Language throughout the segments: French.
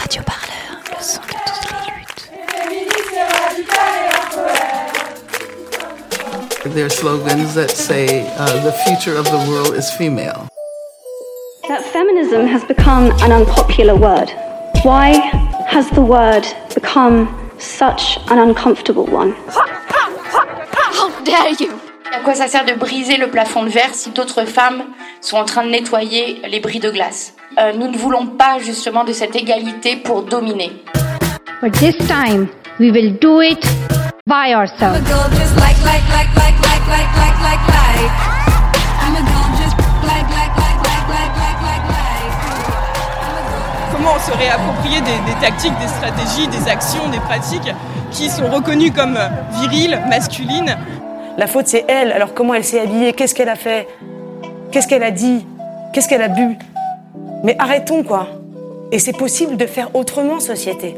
Radio Parleur, le son de toutes les luttes. There are slogans that say uh, the future of the world is female. That feminism has become an unpopular word. Why has the word become such an uncomfortable one? How dare you? À quoi ça sert de briser le plafond de verre si d'autres femmes sont en train de nettoyer les bris de glace? Euh, Nous ne voulons pas justement de cette égalité pour dominer. But this time, we will do it by ourselves. Comment se réapproprier des, des tactiques, des stratégies, des actions, des pratiques qui sont reconnues comme viriles, masculines La faute, c'est elle. Alors comment elle s'est habillée Qu'est-ce qu'elle a fait Qu'est-ce qu'elle a dit Qu'est-ce qu'elle a bu Mais arrêtons, quoi. Et c'est possible de faire autrement, société.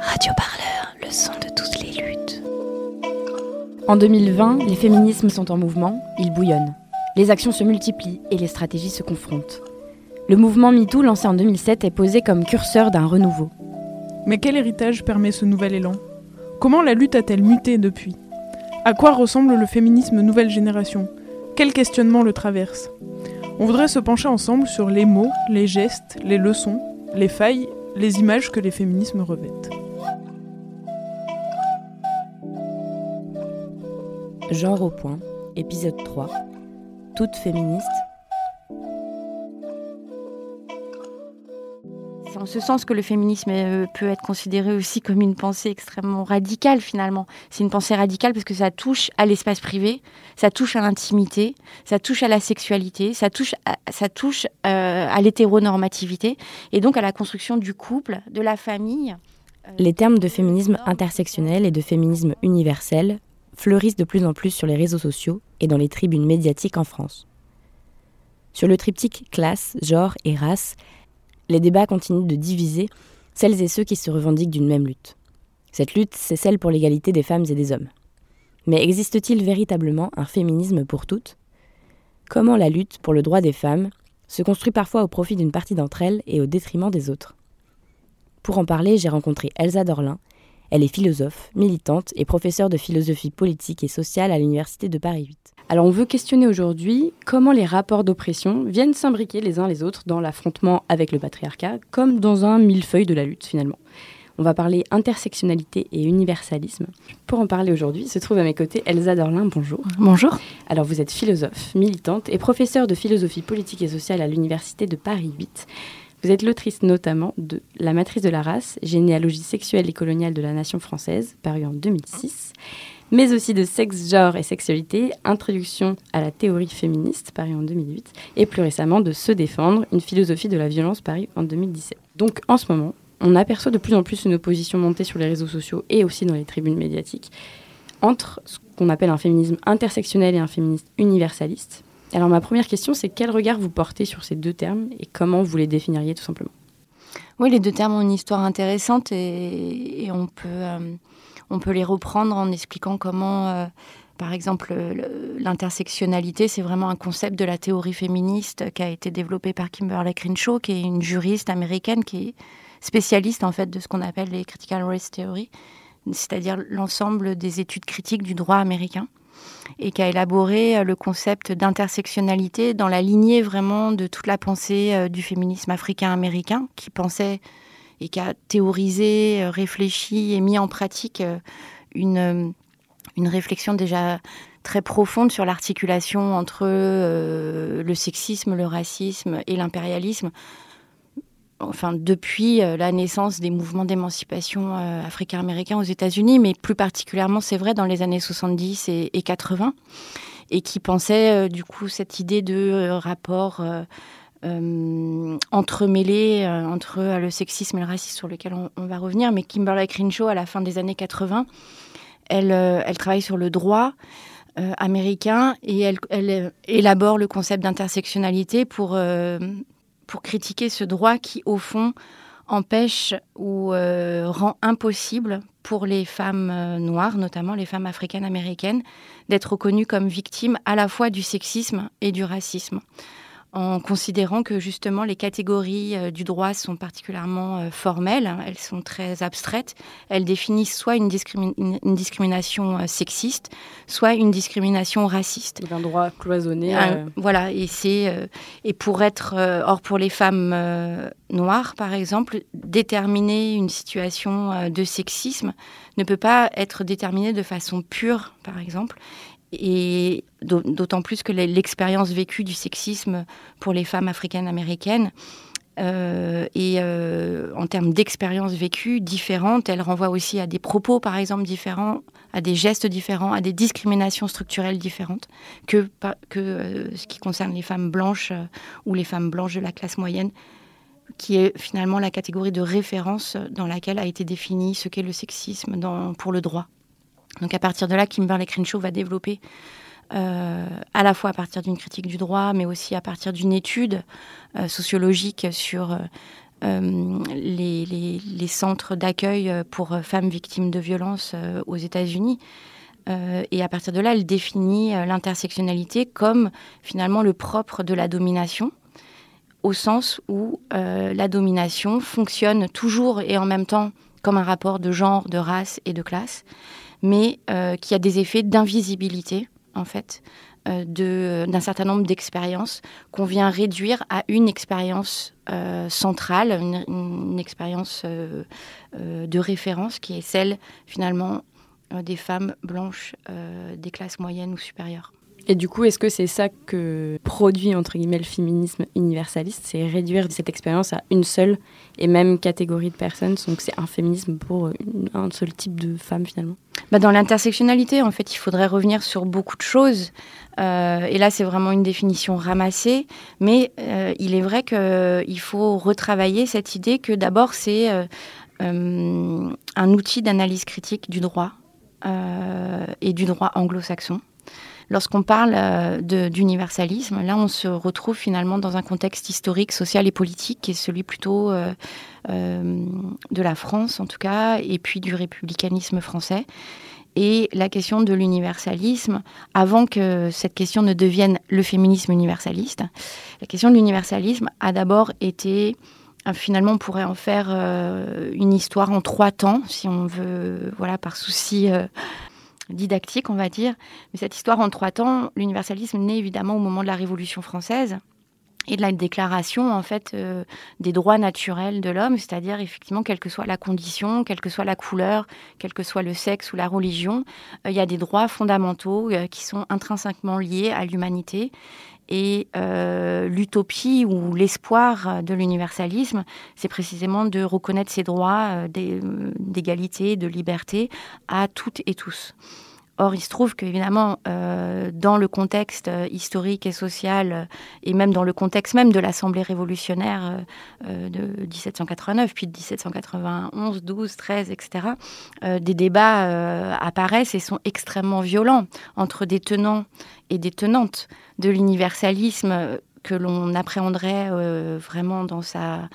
Radio Parleur, le son de toutes les luttes. En 2020, les féminismes sont en mouvement, ils bouillonnent. Les actions se multiplient et les stratégies se confrontent. Le mouvement MeToo, lancé en 2007, est posé comme curseur d'un renouveau. Mais quel héritage permet ce nouvel élan? Comment la lutte a-t-elle muté depuis? À quoi ressemble le féminisme nouvelle génération? Quels questionnements le traversent On voudrait se pencher ensemble sur les mots, les gestes, les leçons, les failles, les images que les féminismes revêtent. Genre au point, épisode 3. Toutes féministes. C'est en ce sens que le féminisme euh, peut être considéré aussi comme une pensée extrêmement radicale finalement. C'est une pensée radicale parce que ça touche à l'espace privé, ça touche à l'intimité, ça touche à la sexualité, ça touche à, ça touche euh, à l'hétéronormativité et donc à la construction du couple, de la famille. Les termes de féminisme intersectionnel et de féminisme universel fleurissent de plus en plus sur les réseaux sociaux et dans les tribunes médiatiques en France. Sur le triptyque classe, genre et race, les débats continuent de diviser celles et ceux qui se revendiquent d'une même lutte. Cette lutte, c'est celle pour l'égalité des femmes et des hommes. Mais existe-t-il véritablement un féminisme pour toutes? Comment la lutte pour le droit des femmes se construit parfois au profit d'une partie d'entre elles et au détriment des autres? Pour en parler, j'ai rencontré Elsa Dorlin. Elle est philosophe, militante et professeure de philosophie politique et sociale à l'Université de Paris 8. Alors on veut questionner aujourd'hui comment les rapports d'oppression viennent s'imbriquer les uns les autres dans l'affrontement avec le patriarcat, comme dans un millefeuille de la lutte finalement. On va parler intersectionnalité et universalisme. Pour en parler aujourd'hui, se trouve à mes côtés Elsa Dorlin, bonjour. Bonjour. Alors vous êtes philosophe, militante et professeure de philosophie politique et sociale à l'Université de Paris 8. Vous êtes l'autrice notamment de La matrice de la race, généalogie sexuelle et coloniale de la nation française, paru en 2006 mais aussi de sexe, genre et sexualité, introduction à la théorie féministe, paru en 2008, et plus récemment de Se défendre, une philosophie de la violence, paru en 2017. Donc en ce moment, on aperçoit de plus en plus une opposition montée sur les réseaux sociaux et aussi dans les tribunes médiatiques entre ce qu'on appelle un féminisme intersectionnel et un féminisme universaliste. Alors ma première question, c'est quel regard vous portez sur ces deux termes et comment vous les définiriez tout simplement? Oui, les deux termes ont une histoire intéressante et, et on peut... Euh on peut les reprendre en expliquant comment, euh, par exemple, l'intersectionnalité, c'est vraiment un concept de la théorie féministe qui a été développé par Kimberly Crenshaw, qui est une juriste américaine qui est spécialiste en fait de ce qu'on appelle les critical race theory, c'est-à-dire l'ensemble des études critiques du droit américain et qui a élaboré le concept d'intersectionnalité dans la lignée vraiment de toute la pensée euh, du féminisme africain-américain qui pensait et qui a théorisé, euh, réfléchi et mis en pratique euh, une, euh, une réflexion déjà très profonde sur l'articulation entre le sexisme, le racisme et l'impérialisme. Enfin, depuis la naissance des mouvements d'émancipation africains-américains aux États-Unis, mais plus particulièrement, c'est vrai, dans les années 70 et, et 80, et qui pensait du coup cette idée de rapport euh, entremêlés euh, entre euh, le sexisme et le racisme sur lequel on, va revenir. Mais Kimberly Crenshaw, à la fin des années 80, elle, euh, elle travaille sur le droit américain et elle, élabore le concept d'intersectionnalité pour, pour critiquer ce droit qui, au fond, empêche ou rend impossible pour les femmes noires, notamment les femmes africaines-américaines, d'être reconnues comme victimes à la fois du sexisme et du racisme en considérant que justement les catégories euh, du droit sont particulièrement euh, formelles, hein, elles sont très abstraites, elles définissent soit une, discrimination euh, sexiste, soit une discrimination raciste. Un droit cloisonné. voilà, et c'est et pour être or pour les femmes noires par exemple, déterminer une situation de sexisme ne peut pas être déterminé de façon pure par exemple et d'autant plus que l'expérience vécue du sexisme pour les femmes africaines-américaines euh, et euh, en termes d'expérience vécue différentes, elle renvoie aussi à des propos, par exemple, différents, à des gestes différents, à des discriminations structurelles différentes que, euh, ce qui concerne les femmes blanches ou les femmes blanches de la classe moyenne, qui est finalement la catégorie de référence dans laquelle a été défini ce qu'est le sexisme pour le droit. Donc à partir de là, Kimberley Crenshaw va développer euh, à la fois à partir d'une critique du droit, mais aussi à partir d'une étude euh, sociologique sur euh, les, centres d'accueil pour femmes victimes de violences aux États-Unis. et à partir de là, elle définit l'intersectionnalité comme finalement le propre de la domination, au sens où la domination fonctionne toujours et en même temps comme un rapport de genre, de race et de classe mais euh, qui a des effets d'invisibilité, en fait, euh, d'un certain nombre d'expériences qu'on vient réduire à une expérience euh, centrale, une, expérience de référence qui est celle, finalement, des femmes blanches des classes moyennes ou supérieures. Et du coup, est-ce que c'est ça que produit, entre guillemets, le féminisme universaliste? C'est réduire cette expérience à une seule et même catégorie de personnes. Donc c'est un féminisme pour un seul type de femme, finalement? Bah Dans l'intersectionnalité, en fait, il faudrait revenir sur beaucoup de choses. Euh, et là, c'est vraiment une définition ramassée. Mais euh, il est vrai qu'il faut retravailler cette idée que d'abord, c'est euh, un outil d'analyse critique du droit et du droit anglo-saxon. Lorsqu'on parle euh, d'universalisme, là, on se retrouve finalement dans un contexte historique, social et politique qui est celui plutôt euh, euh, de la France, en tout cas, et puis du républicanisme français. Et la question de l'universalisme, avant que cette question ne devienne le féminisme universaliste, la question de l'universalisme a d'abord été finalement, on pourrait en faire une histoire en trois temps, si on veut, voilà, par souci didactique, on va dire. Mais cette histoire en trois temps, l'universalisme naît évidemment au moment de la Révolution française et de la déclaration en fait euh, des droits naturels de l'homme, c'est-à-dire effectivement quelle que soit la condition, quelle que soit la couleur, quel que soit le sexe ou la religion, euh, il y a des droits fondamentaux euh, qui sont intrinsèquement liés à l'humanité et l'utopie ou l'espoir de l'universalisme, c'est précisément de reconnaître ces droits d'égalité, de liberté à toutes et tous. Or, il se trouve qu'évidemment, euh, dans le contexte euh, historique et social, euh, et même dans le contexte même de l'Assemblée révolutionnaire de 1789, puis de 1791, 12, 13, etc., des débats apparaissent et sont extrêmement violents entre des tenants et des tenantes de l'universalisme que l'on appréhenderait vraiment dans sa,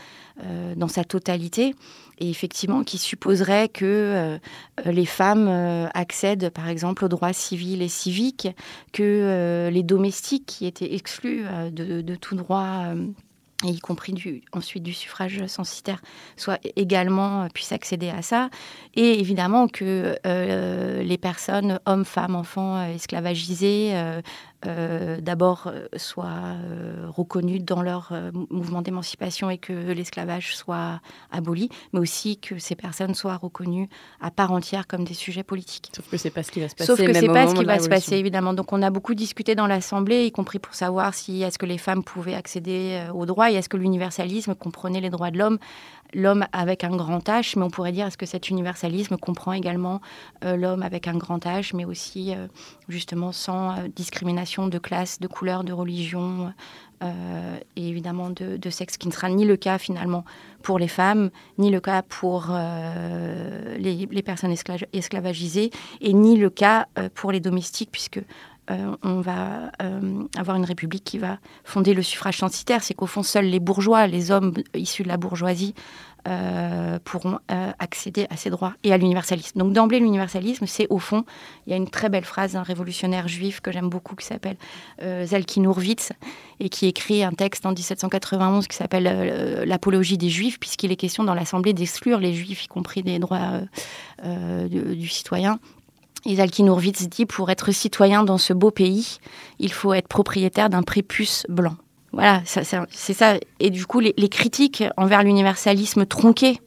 dans sa totalité et effectivement qui supposerait que euh, les femmes euh, accèdent par exemple aux droits civils et civiques, que euh, les domestiques qui étaient exclus de, tout droit y compris ensuite du suffrage censitaire, soit également puissent accéder à ça. Et évidemment que les personnes, hommes, femmes, enfants esclavagisés, euh, d'abord euh, soient euh, reconnus dans leur mouvement d'émancipation et que l'esclavage soit aboli, mais aussi que ces personnes soient reconnues à part entière comme des sujets politiques. Sauf que c'est pas ce qui va se passer. Sauf que c'est pas ce qui va se passer, évidemment. Donc on a beaucoup discuté dans l'Assemblée, y compris pour savoir si est-ce que les femmes pouvaient accéder aux droits et est-ce que l'universalisme comprenait les droits de l'homme l'homme avec un grand H, mais on pourrait dire est-ce que cet universalisme comprend également euh, l'homme avec un grand H, mais aussi euh, justement sans euh, discrimination de classe, de couleur, de religion et évidemment de, sexe, qui ne sera ni le cas finalement pour les femmes, ni le cas pour les, personnes esclavagisées, et ni le cas pour les domestiques, puisque on va avoir une république qui va fonder le suffrage censitaire. C'est qu'au fond, seuls les bourgeois, les hommes issus de la bourgeoisie, euh, pourront euh, accéder à ces droits et à l'universalisme. Donc d'emblée, l'universalisme, c'est au fond, il y a une très belle phrase d'un révolutionnaire juif que j'aime beaucoup qui s'appelle euh, Zalkin et qui écrit un texte en 1791 qui s'appelle euh, L'apologie des juifs, puisqu'il est question dans l'Assemblée d'exclure les juifs, y compris des droits du citoyen. Et Zalkin Hurwitz dit, pour être citoyen dans ce beau pays, il faut être propriétaire d'un prépuce blanc. Voilà, c'est ça. Et du coup, les, critiques envers l'universalisme tronqué,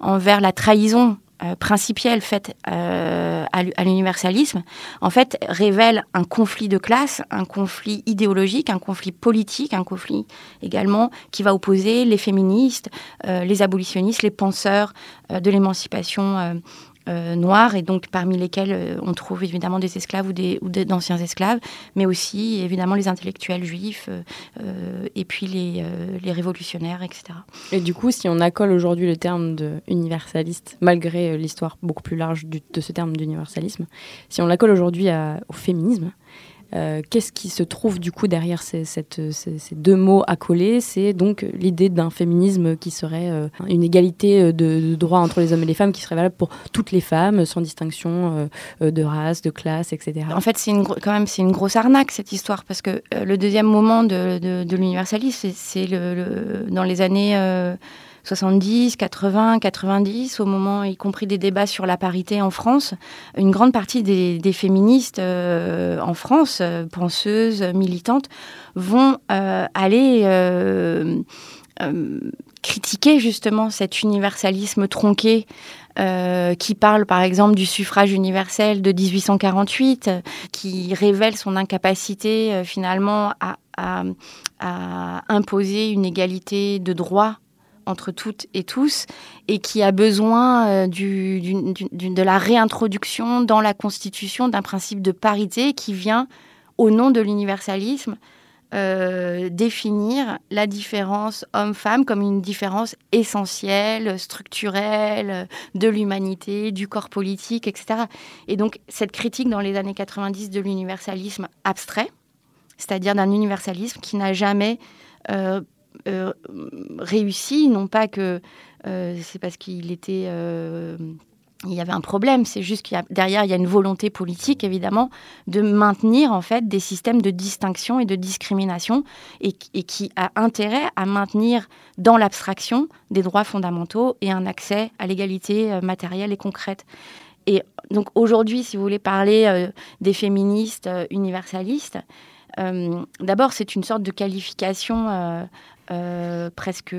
envers la trahison euh, principielle faite euh, à, l'universalisme, en fait, révèlent un conflit de classe, un conflit idéologique, un conflit politique, un conflit également qui va opposer les féministes, euh, les abolitionnistes, les penseurs de l'émancipation euh, noirs, et donc parmi lesquels euh, on trouve évidemment des esclaves ou, des, ou d'anciens esclaves, mais aussi évidemment les intellectuels juifs, euh, et puis les, les, révolutionnaires, etc. Et du coup, si on accole aujourd'hui le terme de universaliste, malgré l'histoire beaucoup plus large de ce terme d'universalisme, si on l'accole aujourd'hui au féminisme, euh, qu'est-ce qui se trouve du coup derrière ces, deux mots accolés? C'est donc l'idée d'un féminisme qui serait euh, une égalité euh, de, droits entre les hommes et les femmes, qui serait valable pour toutes les femmes, sans distinction de race, de classe, etc. En fait, c'est quand même c'est une grosse arnaque cette histoire, parce que le deuxième moment de, l'universalisme, c'est dans les années 70, 80, 90, au moment y compris des débats sur la parité en France, une grande partie des, féministes euh, en France, euh, penseuses, militantes, vont euh, aller critiquer justement cet universalisme tronqué qui parle par exemple du suffrage universel de 1848, qui révèle son incapacité finalement à, imposer une égalité de droit entre toutes et tous et qui a besoin euh, de la réintroduction dans la Constitution d'un principe de parité qui vient, au nom de l'universalisme, euh, définir la différence homme-femme comme une différence essentielle, structurelle de l'humanité, du corps politique, etc. Et donc cette critique dans les années 90 de l'universalisme abstrait, c'est-à-dire d'un universalisme qui n'a jamais euh, euh, réussi, non pas que euh, c'est parce qu'il était euh, il y avait un problème, c'est juste qu'il y a, derrière, il y a une volonté politique, évidemment, de maintenir, en fait, des systèmes de distinction et de discrimination et, et qui a intérêt à maintenir dans l'abstraction des droits fondamentaux et un accès à l'égalité matérielle et concrète. Et donc, aujourd'hui, si vous voulez parler des féministes universalistes, d'abord, c'est une sorte de qualification euh, presque,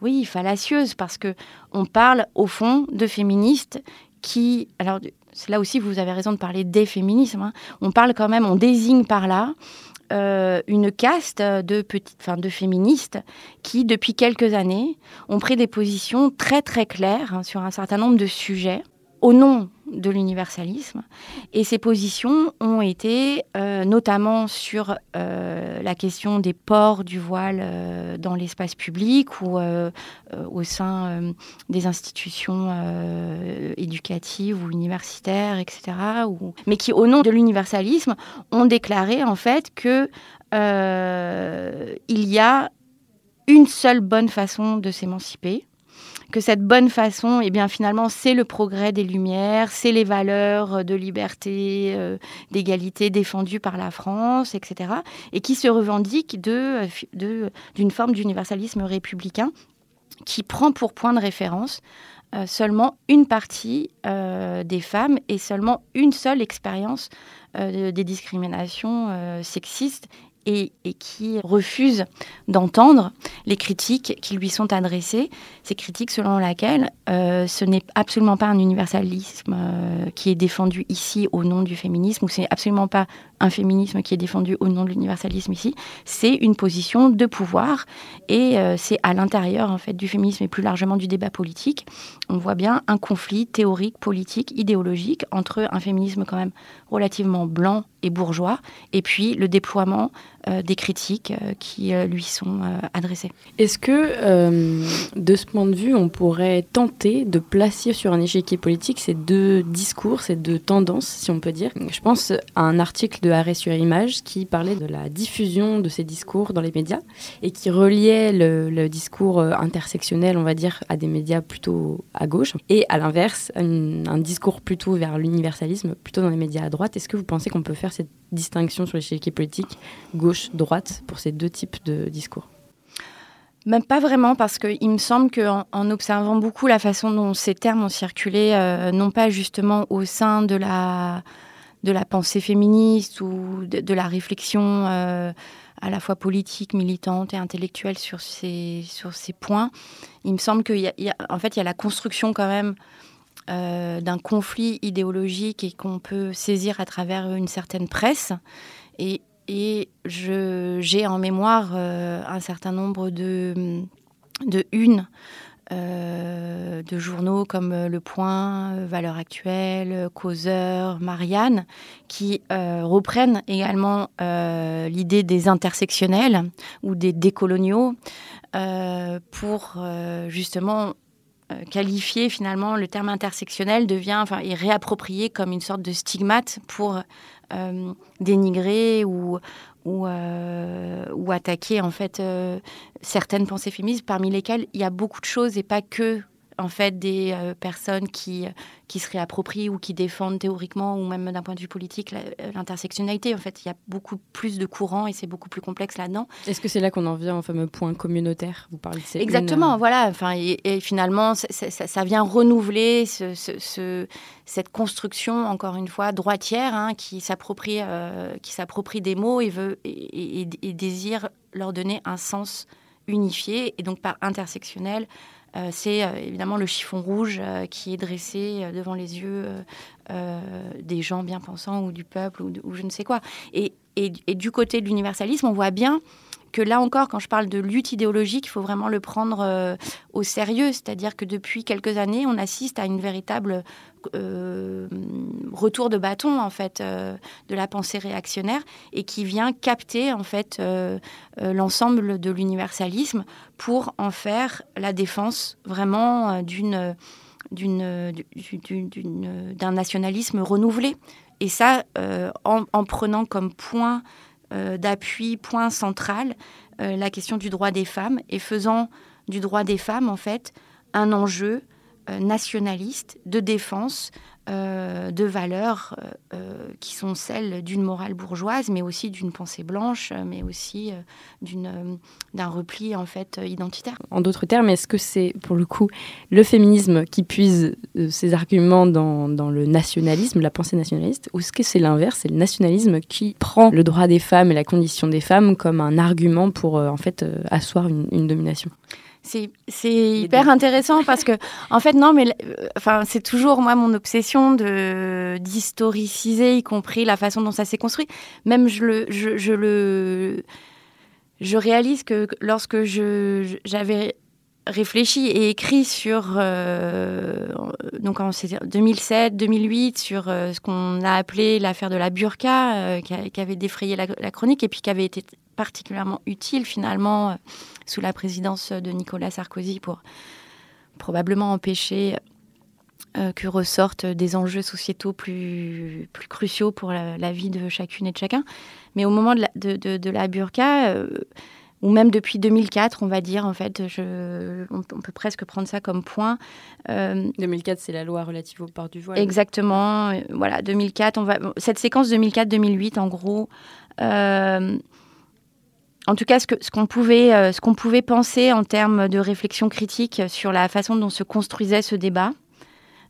oui, fallacieuse, parce que on parle au fond de féministes qui, alors là aussi vous avez raison de parler des féminismes. Hein. on parle quand même, on désigne par là euh, une caste de petites, de féministes qui, depuis quelques années, ont pris des positions très très claires hein, sur un certain nombre de sujets au nom de l'universalisme. Et ces positions ont été euh, notamment sur euh, la question des ports du voile euh, dans l'espace public ou au sein des institutions éducatives ou universitaires, etc. Mais qui, au nom de l'universalisme, ont déclaré en fait que il y a une seule bonne façon de s'émanciper, que cette bonne façon, eh bien finalement, c'est le progrès des Lumières, c'est les valeurs de liberté, euh, d'égalité défendues par la France, etc., et qui se revendique de, d'une forme d'universalisme républicain qui prend pour point de référence euh, seulement une partie euh, des femmes et seulement une seule expérience des discriminations sexistes et, qui refuse d'entendre les critiques qui lui sont adressées, ces critiques selon lesquelles euh, ce n'est absolument pas un universalisme euh, qui est défendu ici au nom du féminisme, ou c'est absolument pas un féminisme qui est défendu au nom de l'universalisme ici, c'est une position de pouvoir et euh, c'est à l'intérieur en fait du féminisme et plus largement du débat politique, on voit bien un conflit théorique, politique, idéologique entre un féminisme quand même relativement blanc et bourgeois et puis le déploiement des critiques qui lui sont adressées. Est-ce que, de ce point de vue, on pourrait tenter de placer sur un échiquier politique ces deux discours, ces deux tendances, si on peut dire? Je pense à un article de Arrêt sur Image qui parlait de la diffusion de ces discours dans les médias et qui reliait le, discours intersectionnel, on va dire, à des médias plutôt à gauche et à l'inverse, un discours plutôt vers l'universalisme, plutôt dans les médias à droite. Est-ce que vous pensez qu'on peut faire cette distinction sur l'échiquier politique gauche-droite pour ces deux types de discours. Même pas vraiment, parce qu'il me semble qu'en en observant beaucoup la façon dont ces termes ont circulé, euh, non pas justement au sein de la, de la pensée féministe ou de, la réflexion euh, à la fois politique, militante et intellectuelle sur ces, sur ces points, il me semble qu'en en fait, il y a la construction quand même euh, d'un conflit idéologique et qu'on peut saisir à travers une certaine presse. Et, et j'ai en mémoire euh, un certain nombre de, de unes euh, de journaux comme Le Point, Valeurs Actuelles, Causeur, Marianne, qui reprennent également l'idée des intersectionnels ou des décoloniaux pour justement euh, qualifier finalement le terme intersectionnel devient enfin est réapproprié comme une sorte de stigmate pour euh, dénigrer euh, ou attaquer en fait certaines pensées féministes parmi lesquelles il y a beaucoup de choses et pas que en fait des euh, personnes qui, qui se réapproprient ou qui défendent théoriquement ou même d'un point de vue politique euh, l'intersectionnalité. En fait, il y a beaucoup plus de courants et c'est beaucoup plus complexe là-dedans. Est-ce que c'est là qu'on en vient au fameux point communautaire? Vous parlez de Exactement, euh, voilà. Enfin, et, finalement, ça, vient renouveler ce, cette construction, encore une fois, droitière, hein, qui s'approprie qui s'approprie des mots et, veut, et, et désire leur donner un sens unifié et donc par intersectionnel euh, c'est euh, évidemment le chiffon rouge euh, qui est dressé devant les yeux des gens bien pensants ou du peuple ou, je ne sais quoi. Et, du côté de l'universalisme, on voit bien que là encore, quand je parle de lutte idéologique, il faut vraiment le prendre euh, au sérieux. C'est-à-dire que depuis quelques années, on assiste à une véritable euh, retour de bâton en fait euh, de la pensée réactionnaire et qui vient capter en fait l'ensemble de l'universalisme pour en faire la défense vraiment d'une d'un nationalisme renouvelé. Et ça, en, en, prenant comme point euh, d'appui, point central, euh, la question du droit des femmes et faisant du droit des femmes, en fait, un enjeu euh, nationaliste de défense euh, de valeurs euh, euh, qui sont celles d'une morale bourgeoise, mais aussi d'une pensée blanche, mais aussi d'un repli en fait identitaire. En d'autres termes, est-ce que c'est pour le coup le féminisme qui puise ses arguments dans, dans, le nationalisme, la pensée nationaliste, ou est-ce que c'est l'inverse, c'est le nationalisme qui prend le droit des femmes et la condition des femmes comme un argument pour en fait asseoir une domination? C'est hyper intéressant parce que, en fait, non, mais euh, enfin, c'est toujours moi mon obsession de d'historiciser, y compris la façon dont ça s'est construit. Même je le, je, le, je réalise que lorsque je j'avais réfléchi et écrit sur euh, donc en 2007 2008 sur euh, ce qu'on a appelé l'affaire de la burqa qui, avait défrayé la, la, chronique et puis qui avait été particulièrement utile finalement sous la présidence de Nicolas Sarkozy pour probablement empêcher euh, que ressortent des enjeux sociétaux plus, plus cruciaux pour la, vie de chacune et de chacun. Mais au moment de la, de, la burqa, euh, ou même depuis 2004, on va dire, en fait, je, on, peut presque prendre ça comme point. 2004, euh, c'est la loi relative au port du voile. Exactement. Voilà, 2004, on va, cette séquence 2004-2008, en gros, en tout cas, ce qu'on ce pouvait, euh, qu'on pouvait penser en termes de réflexion critique sur la façon dont se construisait ce débat,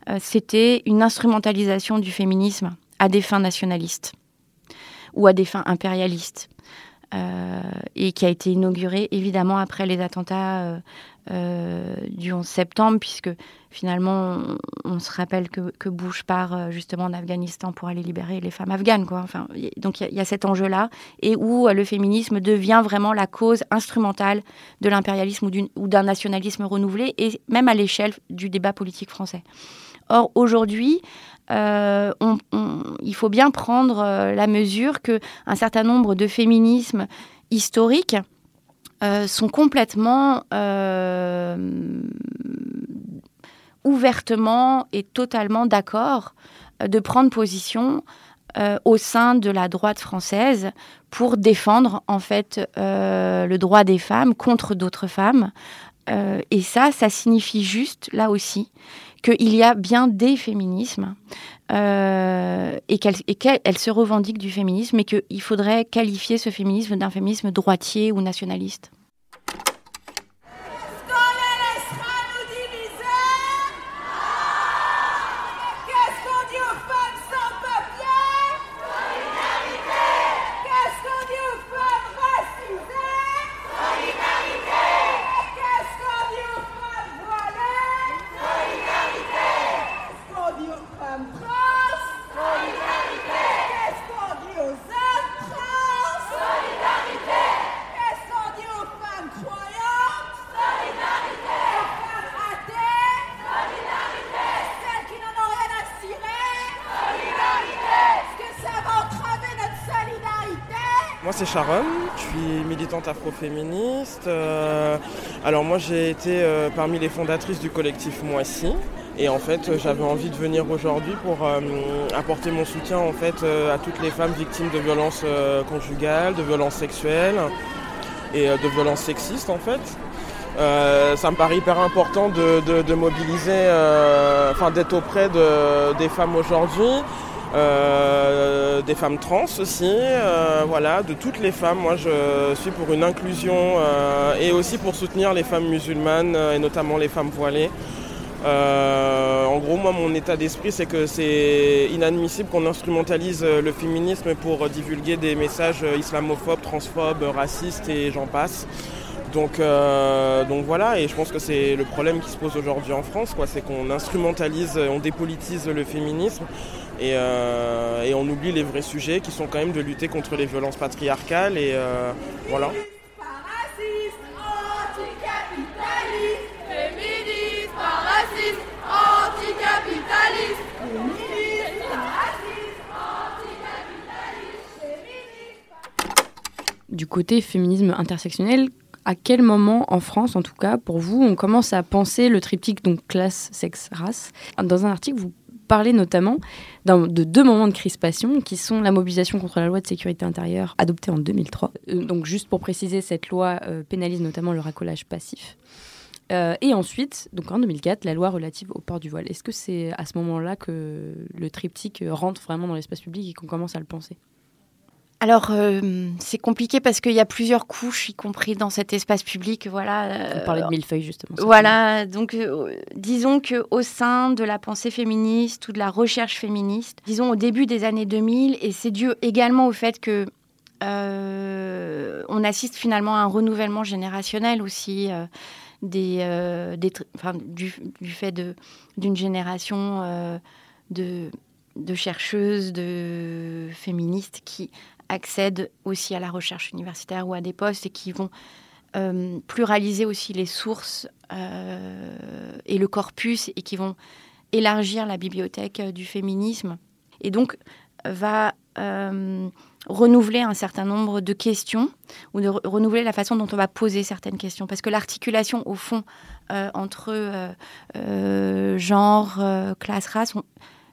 euh, c'était une instrumentalisation du féminisme à des fins nationalistes ou à des fins impérialistes. Euh, et qui a été inaugurée évidemment après les attentats du 11 septembre, puisque finalement, on, se rappelle que, Bush part euh, justement en Afghanistan pour aller libérer les femmes afghanes. Quoi. Enfin, donc il y, a cet enjeu-là, et où euh, le féminisme devient vraiment la cause instrumentale de l'impérialisme ou d'un nationalisme renouvelé, et même à l'échelle du débat politique français. Or, aujourd'hui, il faut bien prendre la mesure que un certain nombre de féminismes historiques sont complètement ouvertement et totalement d'accord de prendre position euh, au sein de la droite française pour défendre en fait euh, le droit des femmes contre d'autres femmes. Euh, et ça, ça signifie juste, là aussi, qu'il y a bien des féminismes et qu'elles se revendiquent du féminisme et qu'il faudrait qualifier ce féminisme d'un féminisme droitier ou nationaliste. C'est Sharon, je suis militante afroféministe. Euh, alors moi j'ai été euh, parmi les fondatrices du collectif Moissy. Et en fait, j'avais envie de venir aujourd'hui pour euh, apporter mon soutien en fait à toutes les femmes victimes de violences conjugales, de violences sexuelles et de violences sexistes en fait. ça me paraît hyper important de, mobiliser, enfin d'être auprès des femmes aujourd'hui euh, des femmes trans aussi, euh, voilà, de toutes les femmes. Moi, je suis pour une inclusion euh, et aussi pour soutenir les femmes musulmanes et notamment les femmes voilées. en gros, moi, mon état d'esprit, c'est que c'est inadmissible qu'on instrumentalise le féminisme pour divulguer des messages islamophobes, transphobes, racistes et j'en passe. Donc, donc voilà, et je pense que c'est le problème qui se pose aujourd'hui en France, quoi, c'est qu'on instrumentalise, on dépolitise le féminisme euh, et, on oublie les vrais sujets qui sont quand même de lutter contre les violences patriarcales et euh, voilà. Du côté féminisme intersectionnel, à quel moment en France, en tout cas pour vous, on commence à penser le triptyque donc classe, sexe, race? Dans un article, vous parler notamment de deux moments de crispation qui sont la mobilisation contre la loi de sécurité intérieure adoptée en 2003. Euh, donc juste pour préciser, cette loi euh, pénalise notamment le racolage passif. Euh, et ensuite, donc en 2004, la loi relative au port du voile. Est-ce que c'est à ce moment-là que le triptyque rentre vraiment dans l'espace public et qu'on commence à le penser? Alors, euh, c'est compliqué parce qu'il y a plusieurs couches, y compris dans cet espace public. Voilà, On parlait de millefeuille, justement. Voilà, donc euh, disons qu'au sein de la pensée féministe ou de la recherche féministe, disons au début des années 2000, et c'est dû également au fait que euh, on assiste finalement à un renouvellement générationnel aussi. Des, des du, du, fait d'une génération de, de chercheuses, de féministes qui accèdent aussi à la recherche universitaire ou à des postes et qui vont euh, pluraliser aussi les sources euh, et le corpus et qui vont élargir la bibliothèque euh, du féminisme. Et donc va renouveler un certain nombre de questions ou de renouveler la façon dont on va poser certaines questions. Parce que l'articulation, au fond, entre genre, classe, race,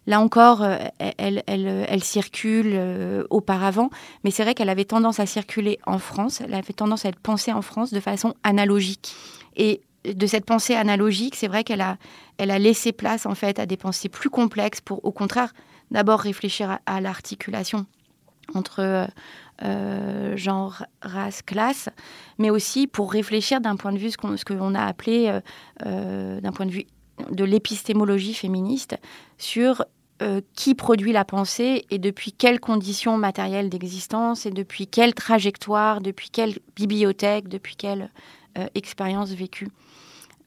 Là encore, euh, elle, circule euh, auparavant, mais c'est vrai qu'elle avait tendance à circuler en France, elle avait tendance à être pensée en France de façon analogique. Et de cette pensée analogique, c'est vrai qu'elle a, laissé place en fait à des pensées plus complexes pour, au contraire, d'abord réfléchir à, l'articulation entre euh, genre, race, classe, mais aussi pour réfléchir d'un point de vue ce qu'on a appelé, d'un point de vue de l'épistémologie féministe sur euh, qui produit la pensée et depuis quelles conditions matérielles d'existence et depuis quelle trajectoire, depuis quelle bibliothèque, depuis quelle euh, expérience vécue.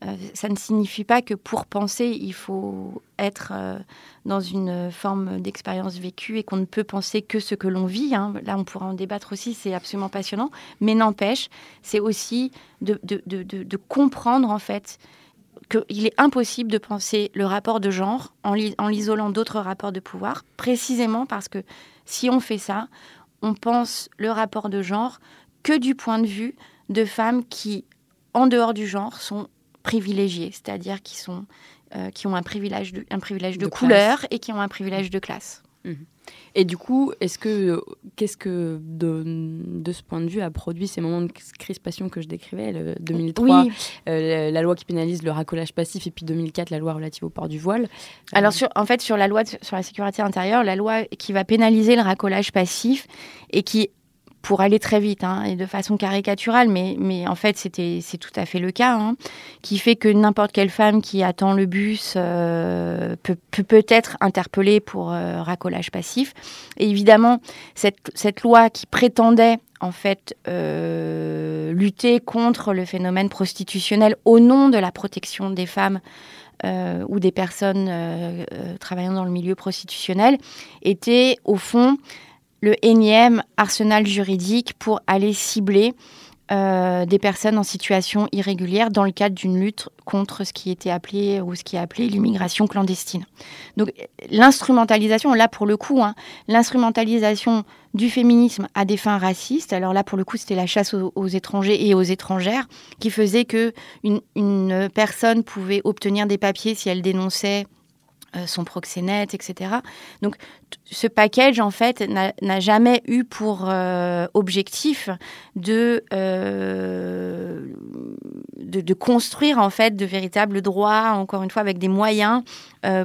Euh, ça ne signifie pas que pour penser, il faut être dans une forme d'expérience vécue et qu'on ne peut penser que ce que l'on vit. Hein. Là, on pourra en débattre aussi, c'est absolument passionnant. Mais n'empêche, c'est aussi de, de, de, de, comprendre en fait qu'il est impossible de penser le rapport de genre en l'isolant d'autres rapports de pouvoir, précisément parce que si on fait ça, on pense le rapport de genre que du point de vue de femmes qui, en dehors du genre, sont privilégiées, c'est-à-dire qui, sont, euh, qui ont un privilège de, un privilège de, couleur et qui ont un privilège de classe. Et du coup, est-ce que qu'est-ce que de, de, ce point de vue a produit ces moments de crispation que je décrivais, le 2003, euh, la loi qui pénalise le racolage passif, et puis 2004, la loi relative au port du voile. Euh, Alors, sur, en fait, sur la loi sur la sécurité intérieure, la loi qui va pénaliser le racolage passif et qui pour aller très vite hein, et de façon caricaturale, mais, mais en fait c'était c'est tout à fait le cas, hein, qui fait que n'importe quelle femme qui attend le bus euh, peut, peut être interpellée pour euh, racolage passif. Et évidemment, cette, cette loi qui prétendait en fait euh, lutter contre le phénomène prostitutionnel au nom de la protection des femmes ou des personnes travaillant dans le milieu prostitutionnel était au fond le énième arsenal juridique pour aller cibler euh, des personnes en situation irrégulière dans le cadre d'une lutte contre ce qui était appelé ou ce qui est appelé l'immigration clandestine. Donc l'instrumentalisation, là pour le coup, hein, l'instrumentalisation du féminisme à des fins racistes. Alors là pour le coup c'était la chasse aux, étrangers et aux étrangères qui faisait que une personne pouvait obtenir des papiers si elle dénonçait euh, son proxénète, etc. Donc ce package, en fait, n'a jamais eu pour euh, objectif de, euh, de, de, construire, en fait, de véritables droits, encore une fois, avec des moyens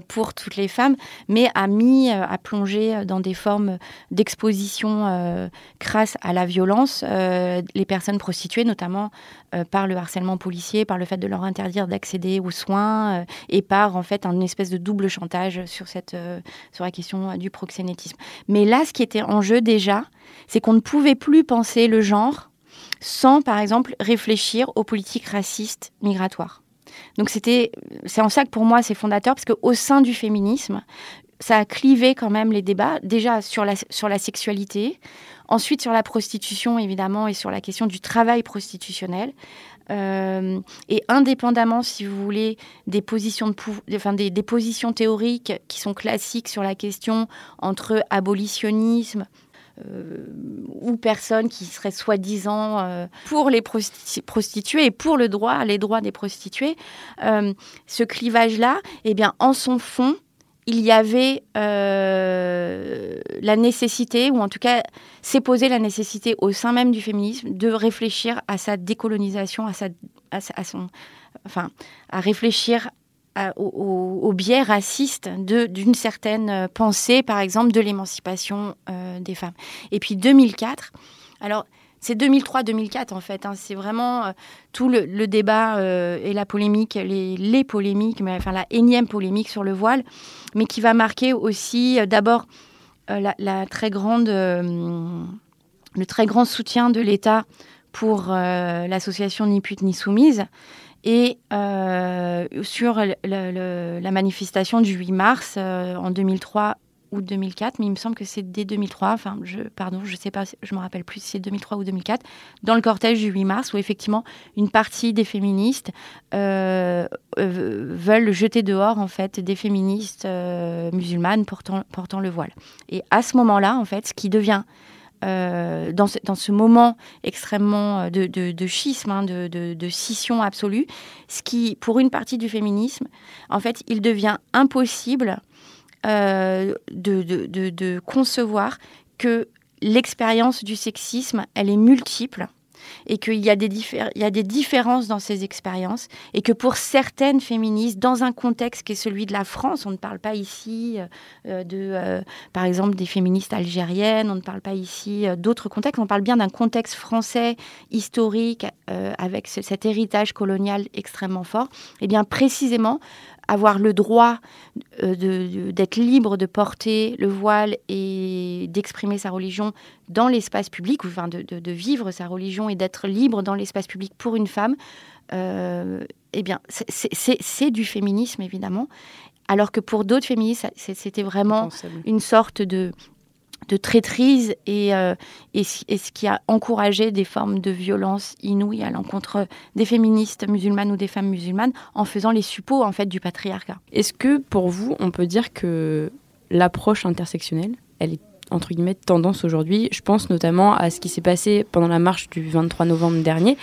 pour toutes les femmes, mais a mis, à plonger dans des formes d'exposition grâce à la violence les personnes prostituées, notamment par le harcèlement policier, par le fait de leur interdire d'accéder aux soins et par, en fait, un espèce de double chantage sur, cette, euh, sur la question du Mais là, ce qui était en jeu déjà, c'est qu'on ne pouvait plus penser le genre sans, par exemple, réfléchir aux politiques racistes migratoires. Donc c'était, c'est en ça que pour moi c'est fondateur, parce qu'au sein du féminisme, ça a clivé quand même les débats, déjà sur la, sur la sexualité, ensuite sur la prostitution évidemment et sur la question du travail prostitutionnel, euh, et indépendamment, si vous voulez, des positions, de enfin, des, positions théoriques qui sont classiques sur la question entre abolitionnisme, euh, ou personnes qui seraient soi-disant euh, pour les prostituées et pour le droit, les droits des prostituées, ce clivage-là, eh bien, en son fond, il y avait euh, la nécessité, ou en tout cas s'est posé la nécessité au sein même du féminisme de réfléchir à sa décolonisation, à, sa, à, son, enfin, à réfléchir au, biais raciste d'une certaine pensée, par exemple, de l'émancipation euh, des femmes. Et puis 2004, alors c'est 2003-2004 en fait. Hein. C'est vraiment euh, tout le, débat euh, et la polémique, les, polémiques, mais enfin la énième polémique sur le voile, mais qui va marquer aussi euh, d'abord le très grand soutien de l'État pour l'association Ni pute ni soumise. Et sur la manifestation du 8 mars en 2003 ou 2004, mais il me semble que c'est dès 2003. Enfin, je, pardon, je sais pas, je me rappelle plus si c'est 2003 ou 2004, dans le cortège du 8 mars, où effectivement une partie des féministes euh, euh, veulent jeter dehors en fait des féministes euh, musulmanes portant, le voile. Et à ce moment-là, en fait, ce qui devient dans, ce, dans, ce, moment extrêmement de, de, schisme, hein, de, de, scission absolue, ce qui, pour une partie du féminisme, en fait, il devient impossible euh, de, de, de, concevoir que l'expérience du sexisme, elle est multiple et qu'il y, a des y a des différences dans ces expériences et que pour certaines féministes, dans un contexte qui est celui de la France, on ne parle pas ici euh, de, euh, par exemple, des féministes algériennes, on ne parle pas ici d'autres contextes, on parle bien d'un contexte français historique avec cet héritage colonial extrêmement fort. Et eh bien précisément, avoir le droit euh, d'être libre de porter le voile et d'exprimer sa religion dans l'espace public, ou enfin de, vivre sa religion et d'être libre dans l'espace public pour une femme, euh, eh bien, c'est du féminisme, évidemment. Alors que pour d'autres féministes, c'était vraiment une sorte de de traîtrise et, euh, et, ce qui a encouragé des formes de violence inouïes à l'encontre des féministes musulmanes ou des femmes musulmanes en faisant les suppôts en fait du patriarcat. Est-ce que pour vous, on peut dire que l'approche intersectionnelle, elle est entre guillemets tendance aujourd'hui. Je pense notamment à ce qui s'est passé pendant la marche du 23 novembre dernier.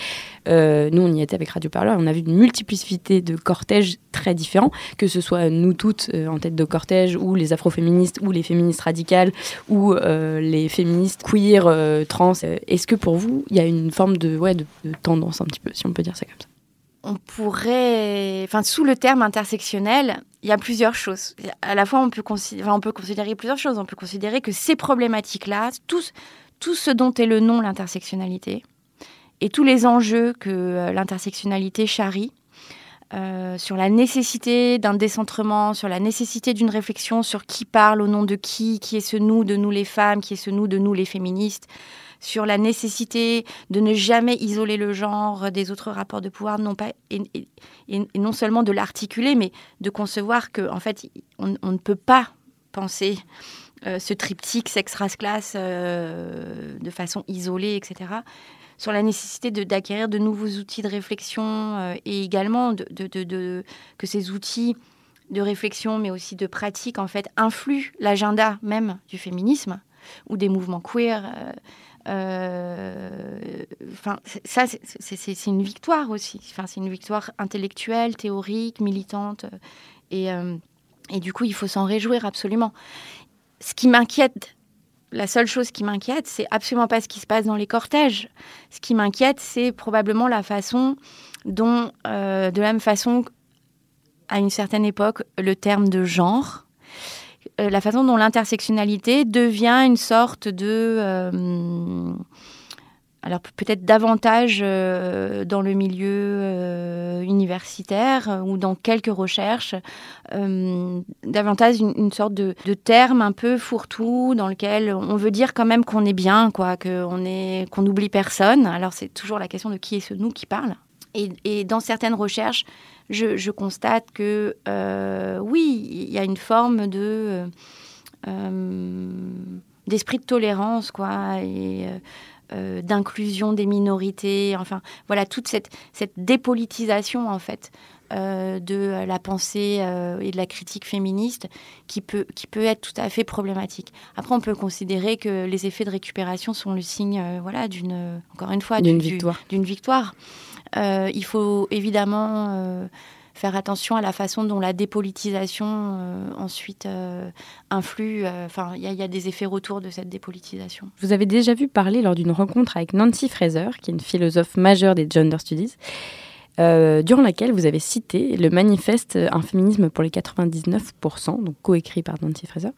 Euh, nous, on y était avec Radio Parleur, on a vu une multiplicité de cortèges très différents, que ce soit nous toutes euh, en tête de cortège, ou les afroféministes, ou les féministes radicales, ou euh, les féministes queer, trans. Est-ce que pour vous, il y a une forme de, ouais, de tendance un petit peu, si on peut dire ça comme ça? On pourrait, enfin, sous le terme intersectionnel, il y a plusieurs choses. À la fois, on peut, considérer, plusieurs choses. On peut considérer que ces problématiques-là, tout, tout ce dont est le nom l'intersectionnalité, et tous les enjeux que euh, l'intersectionnalité charrie, euh, sur la nécessité d'un décentrement, sur la nécessité d'une réflexion sur qui parle au nom de qui, qui est ce nous de nous les femmes, qui est ce nous de nous les féministes, sur la nécessité de ne jamais isoler le genre des autres rapports de pouvoir, non pas et, non seulement de l'articuler, mais de concevoir que en fait on, ne peut pas penser euh, ce triptyque sexe race classe euh, de façon isolée, etc. Sur la nécessité d'acquérir de, nouveaux outils de réflexion euh, et également de, que ces outils de réflexion, mais aussi de pratique, en fait, influent l'agenda même du féminisme ou des mouvements queer. Euh, enfin, ça, c'est une victoire aussi. Enfin, c'est une victoire intellectuelle, théorique, militante. Et, euh, et du coup, il faut s'en réjouir absolument. Ce qui m'inquiète, la seule chose qui m'inquiète, c'est absolument pas ce qui se passe dans les cortèges. Ce qui m'inquiète, c'est probablement la façon dont, euh, de la même façon, à une certaine époque, le terme de genre la façon dont l'intersectionnalité devient une sorte de... Euh, alors peut-être davantage euh, dans le milieu universitaire ou dans quelques recherches, davantage une, sorte de, terme un peu fourre-tout dans lequel on veut dire quand même qu'on est bien, quoi, qu'on n'oublie personne. Alors c'est toujours la question de qui est ce nous qui parle. et dans certaines recherches, je, constate que euh, oui, il y a une forme de euh, d'esprit de tolérance, quoi, et euh, d'inclusion des minorités. Enfin, voilà toute cette, cette dépolitisation en fait. de la pensée et de la critique féministe qui peut, qui peut être tout à fait problématique. Après, on peut considérer que les effets de récupération sont le signe, voilà, d'une, encore une fois, d'une victoire. D'une victoire. Euh, il faut évidemment euh, faire attention à la façon dont la dépolitisation euh, ensuite influe. Enfin, il y, a des effets retours de cette dépolitisation. Vous avez déjà vu parler lors d'une rencontre avec Nancy Fraser, qui est une philosophe majeure des gender studies, durant laquelle vous avez cité le manifeste Un féminisme pour les 99%, donc coécrit par Nancy Fraser.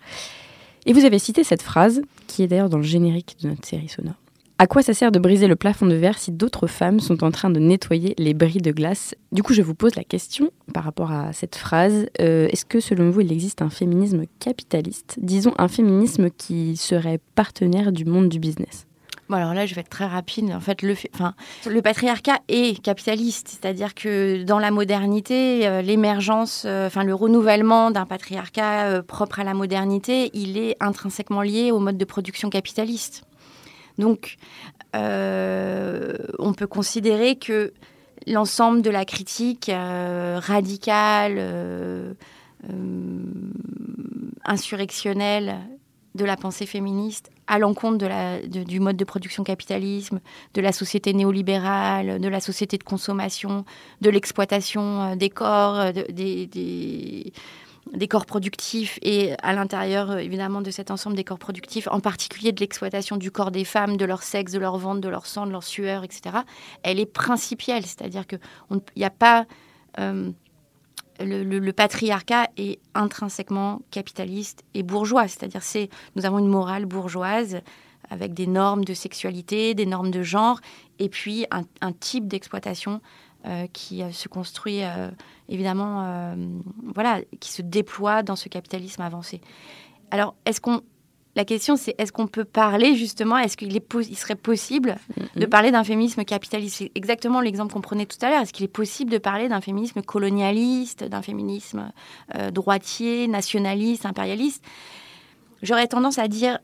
Et vous avez cité cette phrase, qui est d'ailleurs dans le générique de notre série sonore. À quoi ça sert de briser le plafond de verre si d'autres femmes sont en train de nettoyer les bris de glace? Du coup, je vous pose la question par rapport à cette phrase. Euh, est-ce que selon vous, il existe un féminisme capitaliste? Disons un féminisme qui serait partenaire du monde du business Bon, alors là, je vais être très rapide. En fait, le, patriarcat est capitaliste, c'est-à-dire que dans la modernité, euh, l'émergence, euh, enfin, le renouvellement d'un patriarcat propre à la modernité, il est intrinsèquement lié au mode de production capitaliste. Donc, euh, on peut considérer que l'ensemble de la critique euh, radicale, euh, insurrectionnelle de la pensée féministe à l'encontre du mode de production capitalisme, de la société néolibérale, de la société de consommation, de l'exploitation des corps, des des corps productifs et à l'intérieur, euh, évidemment, de cet ensemble des corps productifs, en particulier de l'exploitation du corps des femmes, de leur sexe, de leur ventre, de leur sang, de leur sueur, etc., elle est principielle. C'est-à-dire qu'il n'y a pas. Euh, le, patriarcat est intrinsèquement capitaliste et bourgeois. C'est-à-dire c'est nous avons une morale bourgeoise avec des normes de sexualité, des normes de genre, et puis un type d'exploitation euh, qui euh, se construit euh, évidemment, voilà, qui se déploie dans ce capitalisme avancé. Alors, est-ce qu'on la question, c'est est-ce qu'on peut parler justement, est-ce qu'il est il serait possible de parler d'un féminisme capitaliste? C'est exactement l'exemple qu'on prenait tout à l'heure. Est-ce qu'il est possible de parler d'un féminisme colonialiste, d'un féminisme droitier, nationaliste, impérialiste? J'aurais tendance à dire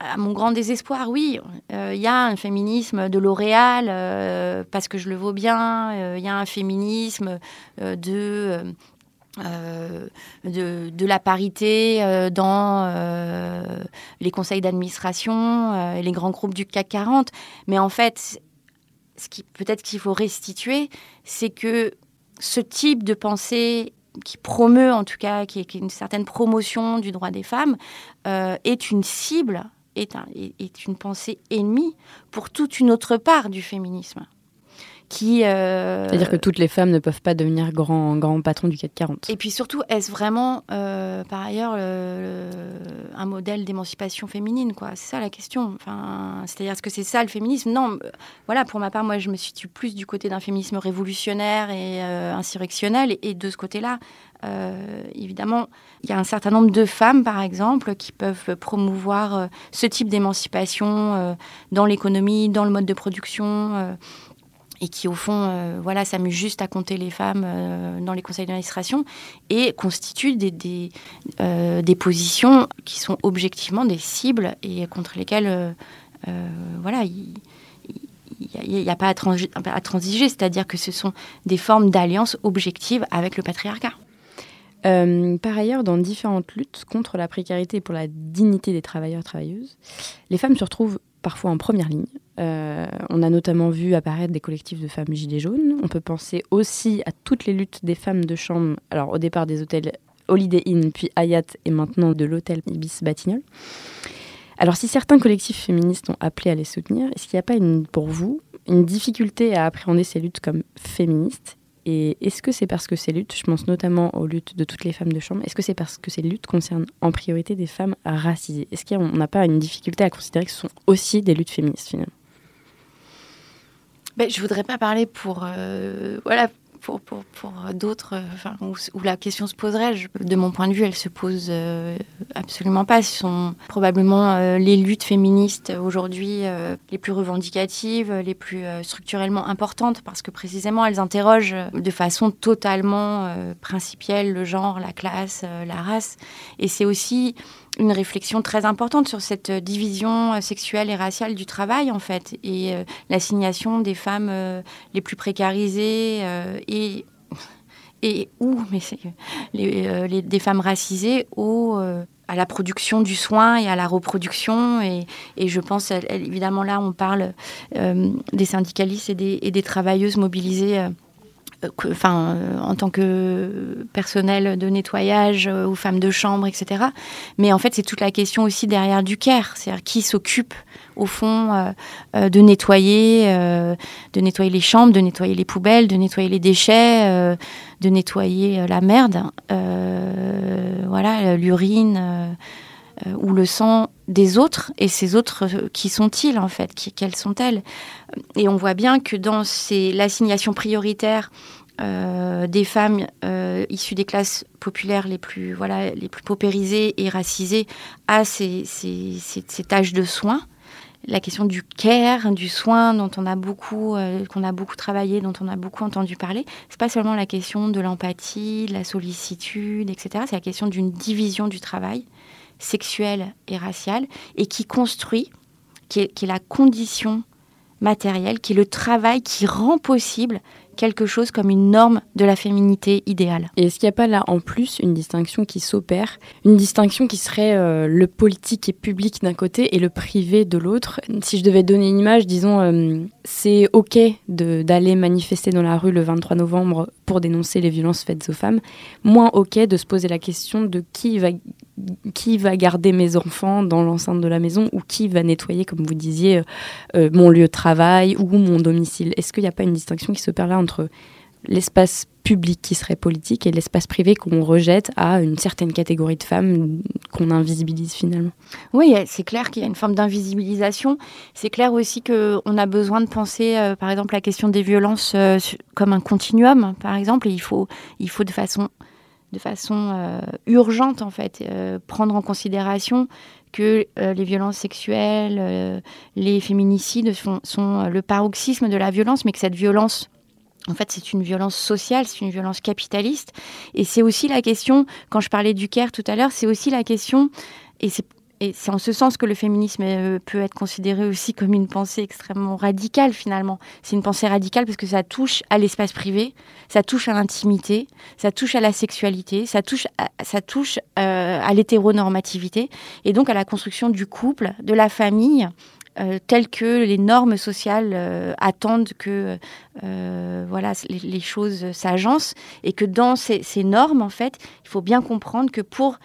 à mon grand désespoir, oui, il y a un féminisme de L'Oréal parce que je le vaux bien. Il y a un féminisme de euh, la parité euh, dans euh, les conseils d'administration les grands groupes du CAC 40. Mais en fait, ce qui peut-être qu'il faut restituer, c'est que ce type de pensée qui promeut, en tout cas, qui est, une certaine promotion du droit des femmes, est une cible, est, une pensée ennemie pour toute une autre part du féminisme. Euh, C'est-à-dire que toutes les femmes ne peuvent pas devenir grand, grand patron du 440. Et puis surtout, est-ce vraiment, euh, par ailleurs, un modèle d'émancipation féminine quoi? C'est ça la question. Enfin, C'est-à-dire, est-ce que c'est ça le féminisme? Non, euh, voilà, pour ma part, moi, je me situe plus du côté d'un féminisme révolutionnaire et insurrectionnel. Et, de ce côté-là, évidemment, il y a un certain nombre de femmes, par exemple, qui peuvent promouvoir ce type d'émancipation dans l'économie, dans le mode de production et qui au fond euh, voilà s'amusent juste à compter les femmes euh, dans les conseils d'administration et constituent des, euh, des, positions qui sont objectivement des cibles et contre lesquelles voilà il n'y a, pas à, à transiger, c'est-à-dire que ce sont des formes d'alliance objectives avec le patriarcat. par ailleurs, dans différentes luttes contre la précarité et pour la dignité des travailleurs et travailleuses, les femmes se retrouvent parfois en première ligne. Euh, on a notamment vu apparaître des collectifs de femmes gilets jaunes. On peut penser aussi à toutes les luttes des femmes de chambre, alors au départ des hôtels Holiday Inn, puis Hayat et maintenant de l'hôtel Ibis Batignolles. Alors si certains collectifs féministes ont appelé à les soutenir, est-ce qu'il n'y a pas pour vous une difficulté à appréhender ces luttes comme féministes? Et est-ce que c'est parce que ces luttes, je pense notamment aux luttes de toutes les femmes de chambre, est-ce que c'est parce que ces luttes concernent en priorité des femmes racisées? Est-ce qu'on n'a pas une difficulté à considérer que ce sont aussi des luttes féministes finalement? Ben, Je voudrais pas parler pour, euh, voilà, pour, d'autres, euh, enfin, où, la question se poserait, de mon point de vue, elle se pose euh, absolument pas. Ce sont probablement euh, les luttes féministes aujourd'hui les plus revendicatives, les plus structurellement importantes, parce que précisément elles interrogent de façon totalement principielle le genre, la classe, la race. Et c'est aussi une réflexion très importante sur cette division sexuelle et raciale du travail, en fait, et l'assignation des femmes les plus précarisées et, et où mais les, euh, les, des femmes racisées au, euh, à la production du soin et à la reproduction. Et, et je pense, évidemment, là, on parle euh, des syndicalistes et des travailleuses mobilisées enfin, en tant que personnel de nettoyage ou femmes de chambre, etc. Mais en fait, c'est toute la question aussi derrière du care, c'est-à-dire qui s'occupe au fond, euh, euh, de nettoyer, euh, de nettoyer les chambres, de nettoyer les poubelles, de nettoyer les déchets, de nettoyer la merde, voilà, l'urine ou le sang des autres. Et ces autres, qui sont-ils en fait Quelles sont-elles? Et on voit bien que dans l'assignation prioritaire des femmes issues des classes populaires les plus, voilà, les plus paupérisées et racisées à ces, ces, ces tâches de soins, la question du care, du soin dont on a beaucoup, euh, qu'on a beaucoup travaillé, dont on a beaucoup entendu parler. C'est pas seulement la question de l'empathie, de la sollicitude, etc. C'est la question d'une division du travail sexuel et racial et qui construit, qui est la condition matérielle, qui est le travail qui rend possible quelque chose comme une norme de la féminité idéale. Et est-ce qu'il n'y a pas là en plus une distinction qui s'opère Une distinction qui serait euh, le politique et public d'un côté et le privé de l'autre? Si je devais donner une image, disons, euh, c'est OK d'aller manifester dans la rue le 23 novembre pour dénoncer les violences faites aux femmes, moins OK de se poser la question de qui va qui va garder mes enfants dans l'enceinte de la maison ou qui va nettoyer, comme vous disiez, euh, mon lieu de travail ou mon domicile. Est-ce qu'il n'y a pas une distinction qui s'opère là entre l'espace public qui serait politique et l'espace privé qu'on rejette à une certaine catégorie de femmes qu'on invisibilise finalement. Oui, c'est clair qu'il y a une forme d'invisibilisation. C'est clair aussi qu'on a besoin de penser, euh, par exemple, la question des violences euh, comme un continuum, par exemple. Il faut, il faut de façon, de façon euh, urgente, en fait, prendre en considération que les violences sexuelles, les féminicides sont le paroxysme de la violence, mais que cette violence en fait, c'est une violence sociale, c'est une violence capitaliste. Et c'est aussi la question, quand je parlais du CARE tout à l'heure, c'est aussi la question, et c'est en ce sens que le féminisme euh, peut être considéré aussi comme une pensée extrêmement radicale finalement. C'est une pensée radicale parce que ça touche à l'espace privé, ça touche à l'intimité, ça touche à la sexualité, ça touche à, euh, à l'hétéronormativité et donc à la construction du couple, de la famille. Euh, telles que les normes sociales euh, attendent que euh, voilà les, choses s'agencent et que dans ces, normes en fait il faut bien comprendre que pour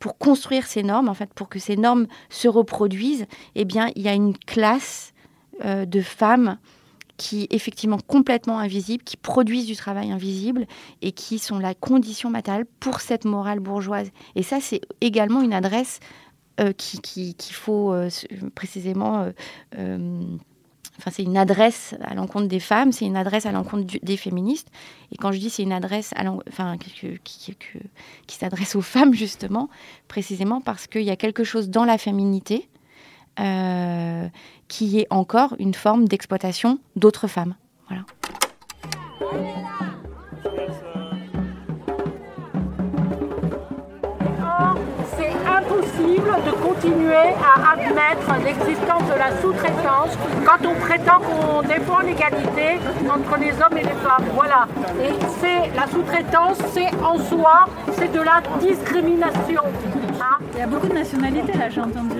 pour construire ces normes, en fait, pour que ces normes se reproduisent, eh bien, il y a une classe de femmes qui effectivement complètement invisibles, qui produisent du travail invisible et qui sont la condition matérielle pour cette morale bourgeoise. Et ça, c'est également une adresse euh, qui, faut euh, précisément euh, Enfin, c'est une adresse à l'encontre des femmes, c'est une adresse à l'encontre des féministes. Et quand je dis c'est une adresse à enfin, qui, qui, s'adresse aux femmes, justement, précisément parce qu'il y a quelque chose dans la féminité qui est encore une forme d'exploitation d'autres femmes. Voilà. Continuer à admettre l'existence de la sous-traitance quand on prétend qu'on défend l'égalité entre les hommes et les femmes. Voilà. Et c'est la sous-traitance, c'est en soi, c'est de la discrimination. Hein Il y a beaucoup de nationalités là, j'ai entendu.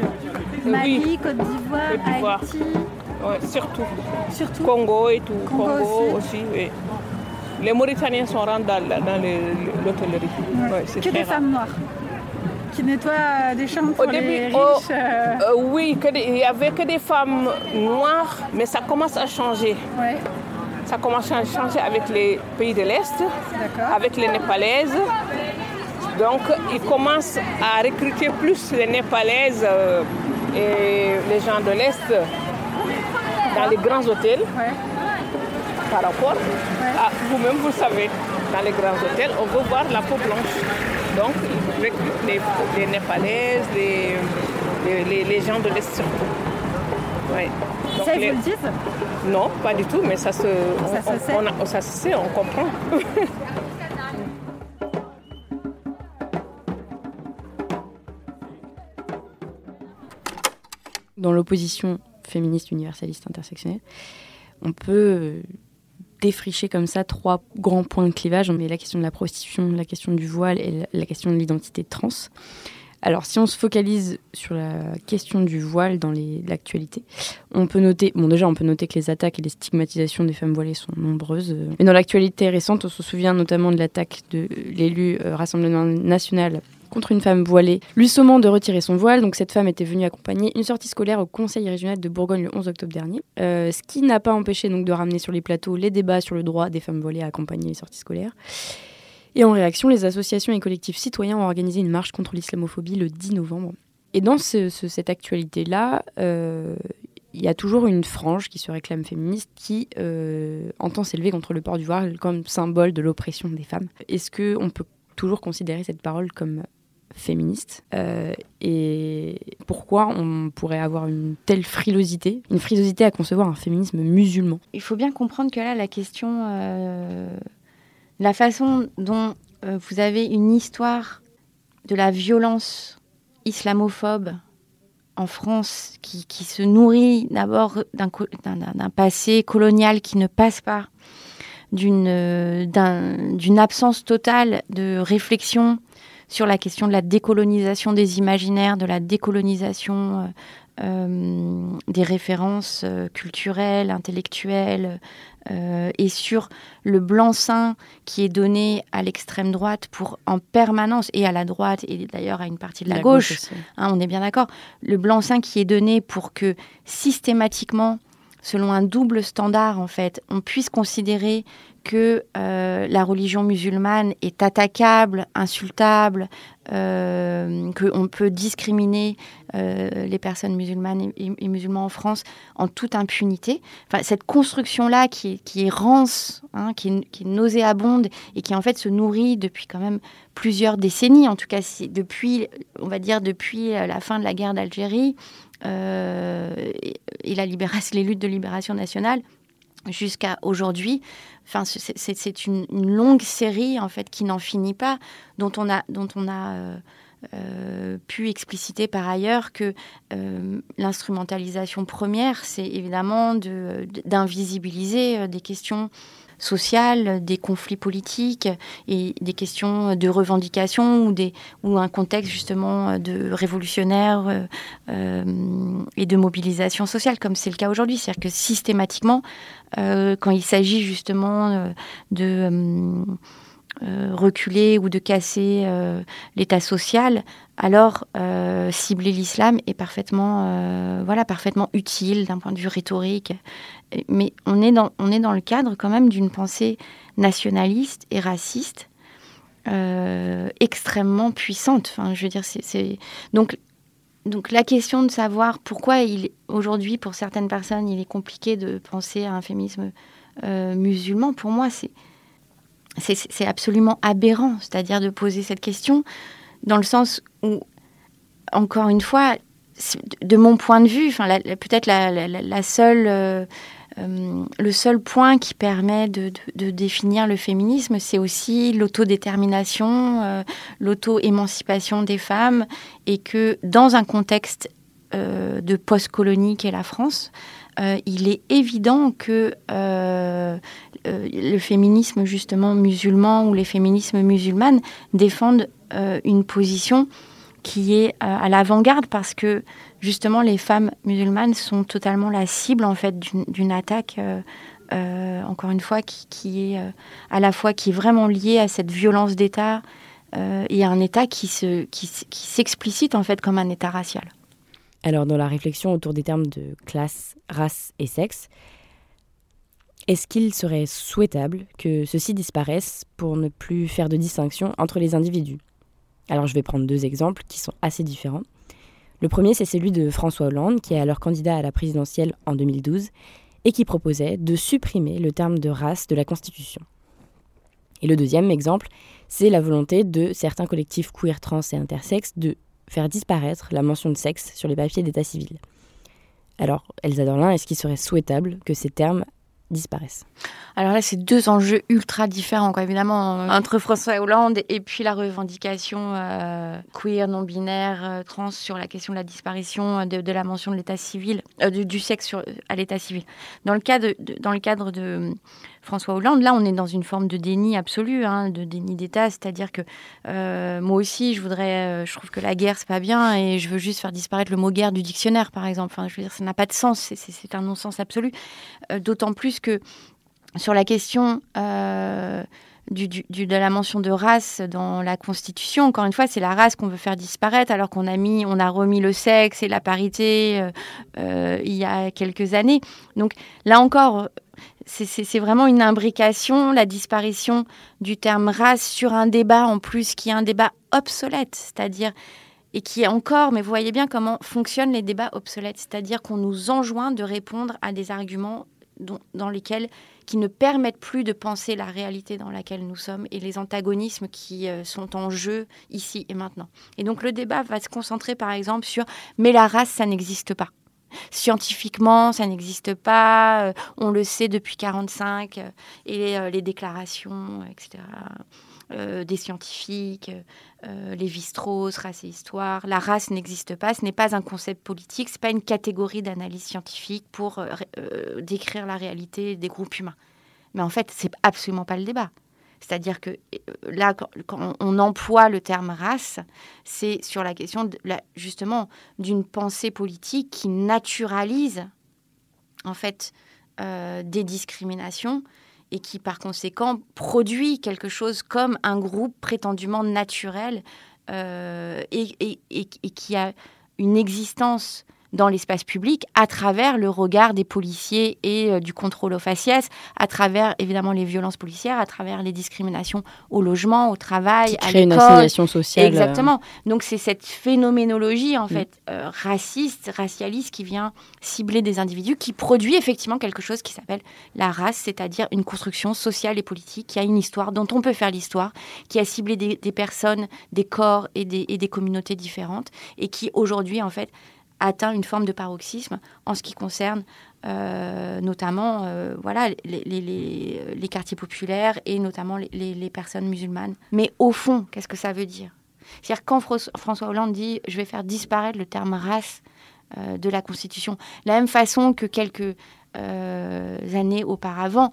Mali, Côte d'Ivoire, Haïti. Ouais, surtout. Surtout. Congo et tout. Congo, Congo aussi. aussi oui. Les Mauritaniens sont rentrés dans, dans l'hôtellerie. Ouais. Ouais, que des femmes noires qui nettoient des chambres pour Au début, les riches. oh, euh, euh, oui, que des- il n'y avait que des femmes noires, mais ça commence à changer. Ouais. Ça commence à changer avec les pays de l'Est, avec les Népalaises. Donc, ils commencent à recruter plus les Népalaises euh, et les gens de l'Est dans les grands hôtels. Par rapport à vous-même, vous savez, dans les grands hôtels, on veut voir la peau blanche. Donc, recrutent les, les Népalaises, les, les, les- les gens de l'Est surtout. Ouais. Donc, Ça, ils les- vous le disent? Non, pas du tout, mais ça se, Ça on, se sait. on a- ça se sait, on comprend. Dans l'opposition féministe, universaliste, intersectionnelle, on peut euh, défricher comme ça trois grands points de clivage. On met la question de la prostitution, la question du voile et la- question de l'identité trans. Alors, si on se focalise sur la question du voile dans l'actualité, on peut noter, bon déjà, on peut noter que les attaques et les stigmatisations des femmes voilées sont nombreuses. euh, Mais dans l'actualité récente, on se souvient notamment de l'attaque de l'élu euh, Rassemblement National contre une femme voilée, lui sommant de retirer son voile. Donc cette femme était venue accompagner une sortie scolaire au Conseil régional de Bourgogne le 11 octobre dernier, Euh, ce qui n'a pas empêché donc de ramener sur les plateaux les débats sur le droit des femmes voilées à accompagner les sorties scolaires. Et en réaction, les associations et collectifs citoyens ont organisé une marche contre l'islamophobie le 10 novembre. Et dans ce- ce- cette actualité-là, euh, il y a toujours une frange qui se réclame féministe qui euh, entend s'élever contre le port du voile comme symbole de l'oppression des femmes. Est-ce qu'on peut toujours considérer cette parole comme féministe Euh, Et pourquoi on pourrait avoir une telle frilosité, une frilosité à concevoir un féminisme musulman? Il faut bien comprendre que là, la question, euh, la façon dont euh, vous avez une histoire de la violence islamophobe en France qui, qui se nourrit d'abord d'un passé colonial qui ne passe pas, d'une d'un- d'une absence totale de réflexion sur la question de la décolonisation des imaginaires, de la décolonisation euh, euh, des références euh, culturelles, intellectuelles, euh, et sur le blanc-seing qui est donné à l'extrême droite pour en permanence, et à la droite, et d'ailleurs à une partie de la, La gauche, hein, on est bien d'accord, le blanc-seing qui est donné pour que systématiquement, selon un double standard en fait, on puisse considérer que euh, la religion musulmane est attaquable, insultable, euh, qu'on peut discriminer euh, les personnes musulmanes et, musulmans en France en toute impunité. Enfin, cette construction-là qui qui est rance, hein, qui, est, nauséabonde et qui en fait se nourrit depuis quand même plusieurs décennies, en tout cas depuis, on va dire depuis la fin de la guerre d'Algérie et, et la libération, les luttes de libération nationale jusqu'à aujourd'hui. Enfin, c'est- une, longue série en fait qui n'en finit pas, dont on a, dont on a euh, pu expliciter par ailleurs que l'instrumentalisation première, c'est évidemment d'invisibiliser des questions sociales, des conflits politiques et des questions de revendication ou, des, ou un contexte justement de révolutionnaire euh, euh, et de mobilisation sociale, comme c'est le cas aujourd'hui. C'est-à-dire que systématiquement, euh, quand il s'agit justement de reculer ou de casser l'état social, alors cibler l'islam est parfaitement, voilà, parfaitement utile d'un point de vue rhétorique mais on est dans, on est dans le cadre quand même d'une pensée nationaliste et raciste euh, extrêmement puissante. Enfin, je veux dire, c'est donc donc la question de savoir pourquoi aujourd'hui pour certaines personnes il est compliqué de penser à un féminisme euh, musulman, pour moi c'est c'est absolument aberrant, c'est-à-dire de poser cette question dans le sens où encore une fois de mon point de vue, enfin peut-être la, seule euh, euh, le seul point qui permet de, définir le féminisme, c'est aussi l'autodétermination, euh, l'auto-émancipation des femmes, et que dans un contexte de post-colonie qu'est la France, il est évident que le féminisme justement musulman ou les féminismes musulmanes défendent une position qui est à l'avant-garde parce que justement, les femmes musulmanes sont totalement la cible en fait d'une attaque. Euh, euh, encore une fois, qui, est euh, à la fois qui est vraiment liée à cette violence d'État et à un État qui s'explicite qui, en fait comme un État racial. Alors, dans la réflexion autour des termes de classe, race et sexe, est-ce qu'il serait souhaitable que ceux-ci disparaissent pour ne plus faire de distinction entre les individus? Alors, je vais prendre deux exemples qui sont assez différents. Le premier, c'est celui de François Hollande, qui est alors candidat à la présidentielle en 2012, et qui proposait de supprimer le terme de race de la Constitution. Et le deuxième exemple, c'est la volonté de certains collectifs queer, trans et intersexes de faire disparaître la mention de sexe sur les papiers d'état civil. Alors, Elsa Dorlin, est-ce qu'il serait souhaitable que ces termes disparaissent. Alors là, c'est deux enjeux ultra différents, quoi, évidemment, euh, entre François Hollande et puis la revendication euh, queer, non-binaire, euh, trans sur la question de la disparition de, la mention de l'état civil, du, sexe sur, à l'état civil. Dans le, cas dans le cadre de François Hollande, là, on est dans une forme de déni absolu, hein, de déni d'État, c'est-à-dire que euh, moi aussi, je voudrais, euh, je trouve que la guerre, c'est pas bien, et je veux juste faire disparaître le mot guerre du dictionnaire, par exemple. Enfin, je veux dire, ça n'a pas de sens, c'est un non-sens absolu. Euh, d'autant plus que sur la question de la mention de race dans la Constitution. Encore une fois, c'est la race qu'on veut faire disparaître, alors qu'on a mis, on a remis le sexe et la parité il y a quelques années. Donc là encore, c'est vraiment une imbrication, la disparition du terme race sur un débat en plus qui est un débat obsolète, c'est-à-dire et qui est encore, mais vous voyez bien comment fonctionnent les débats obsolètes, c'est-à-dire qu'on nous enjoint de répondre à des arguments dans lesquels qui ne permettent plus de penser la réalité dans laquelle nous sommes et les antagonismes qui euh, sont en jeu ici et maintenant. Et donc le débat va se concentrer par exemple sur mais la race ça n'existe pas. Scientifiquement, ça n'existe pas. Euh, on le sait depuis 45 euh, et euh, les déclarations, etc. des scientifiques, les strauss race et histoire. La race n'existe pas. Ce n'est pas un concept politique. C'est pas une catégorie d'analyse scientifique pour décrire la réalité des groupes humains. Mais en fait, c'est absolument pas le débat. C'est-à-dire que euh, là, quand on emploie le terme race, c'est sur la question justement d'une pensée politique qui naturalise en fait euh, des discriminations et qui par conséquent produit quelque chose comme un groupe prétendument naturel euh, et, qui a une existence dans l'espace public à travers le regard des policiers et euh, du contrôle aux faciès, à travers évidemment les violences policières, à travers les discriminations au logement, au travail, à l'école. une assignation sociale. Exactement. Donc c'est cette phénoménologie en mm. fait euh, raciste, racialiste qui vient cibler des individus, qui produit effectivement quelque chose qui s'appelle la race, c'est-à-dire une construction sociale et politique qui a une histoire dont on peut faire l'histoire, qui a ciblé des, personnes, des corps et des, et des communautés différentes et qui aujourd'hui en fait atteint une forme de paroxysme en ce qui concerne euh, notamment euh, voilà, les, quartiers populaires et notamment les, personnes musulmanes. Mais au fond, qu'est-ce que ça veut dire? C'est-à-dire quand François Hollande dit je vais faire disparaître le terme race de la Constitution, la même façon que quelques années auparavant,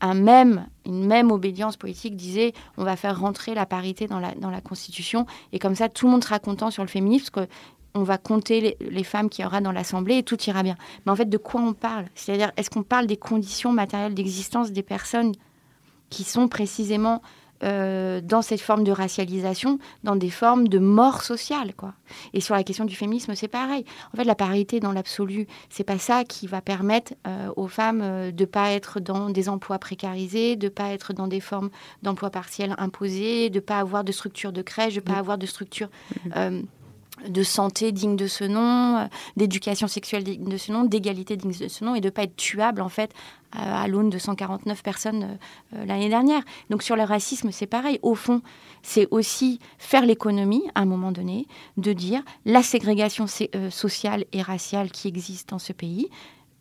un même, une même obédience politique disait on va faire rentrer la parité dans la, dans la Constitution et comme ça tout le monde sera content sur le féminisme qu'on va compter les, femmes qu'il y aura dans l'Assemblée et tout ira bien. Mais en fait, de quoi on parle? C'est-à-dire, est-ce qu'on parle des conditions matérielles d'existence des personnes qui sont précisément euh, dans cette forme de racialisation, dans des formes de mort sociale, quoi? Et sur la question du féminisme, c'est pareil. En fait, la parité dans l'absolu, c'est pas ça qui va permettre euh, aux femmes euh, de pas être dans des emplois précarisés, de pas être dans des formes d'emploi partiel imposées, de pas avoir de structure de crèche, de pas avoir de structure de santé digne de ce nom, euh, d'éducation sexuelle digne de ce nom, d'égalité digne de ce nom, et de ne pas être tuable en fait à l'aune de 149 personnes euh, euh, l'année dernière. Donc sur le racisme, c'est pareil. Au fond, c'est aussi faire l'économie à un moment donné, de dire la ségrégation sociale et raciale qui existe dans ce pays,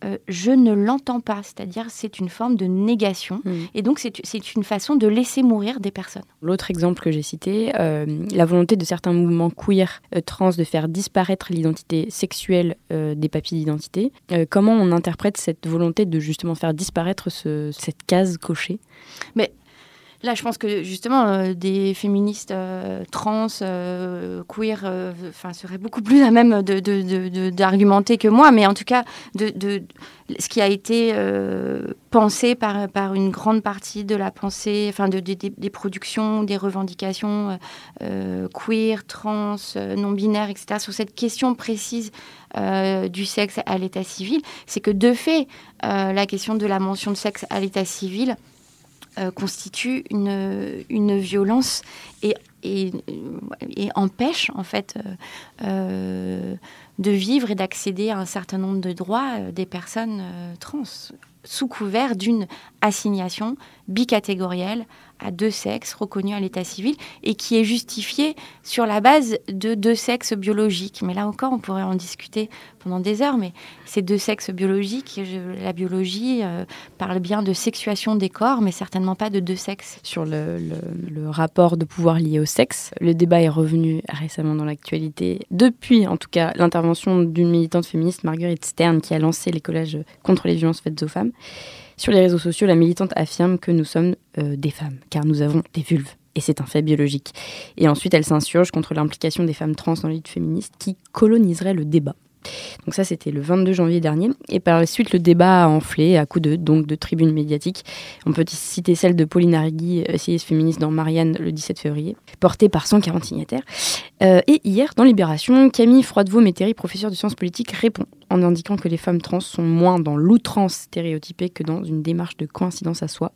euh, je ne l'entends pas. C'est-à-dire, c'est une forme de négation. Mm. Et donc, c'est une façon de laisser mourir des personnes. L'autre exemple que j'ai cité, euh, la volonté de certains mouvements queer, euh, trans, de faire disparaître l'identité sexuelle des papiers d'identité. comment on interprète cette volonté de justement faire disparaître cette case cochée? Mais Là, je pense que justement, euh, des féministes euh, trans, euh, queer, enfin, seraient beaucoup plus à même d'argumenter que moi, mais en tout cas, de, ce qui a été pensé par, par une grande partie de la pensée, enfin, de, des productions, des revendications queer, trans, non-binaires, etc., sur cette question précise du sexe à l'état civil, c'est que de fait, la question de la mention de sexe à l'état civil, euh, constitue une, une violence et, empêche en fait euh, euh, de vivre et d'accéder à un certain nombre de droits des personnes trans sous couvert d'une assignation bicatégorielle à deux sexes reconnus à l'état civil et qui est justifiée sur la base de deux sexes biologiques. Mais là encore, on pourrait en discuter pendant des heures, mais ces deux sexes biologiques, la biologie euh, parle bien de sexuation des corps, mais certainement pas de deux sexes. Sur le, rapport de pouvoir lié au sexe, le débat est revenu récemment dans l'actualité, depuis en tout cas l'intervention d'une militante féministe, Marguerite Stern, qui a lancé les collèges contre les violences faites aux femmes. Sur les réseaux sociaux, la militante affirme que nous sommes euh, des femmes, car nous avons des vulves. Et c'est un fait biologique. Et ensuite, elle s'insurge contre l'implication des femmes trans dans la lutte féministe qui coloniserait le débat. Donc ça, c'était le 22 janvier dernier. Et par la suite, le débat a enflé à coups de, donc, de tribunes médiatiques. On peut citer celle de Pauline Arrigui, essayiste féministe dans Marianne le 17 février, portée par 140 signataires. Euh, et hier, dans Libération, Camille Froidevaux-Métairie, professeure de sciences politiques, répond en indiquant que les femmes trans sont moins dans l'outrance stéréotypée que dans une démarche de coïncidence à soi.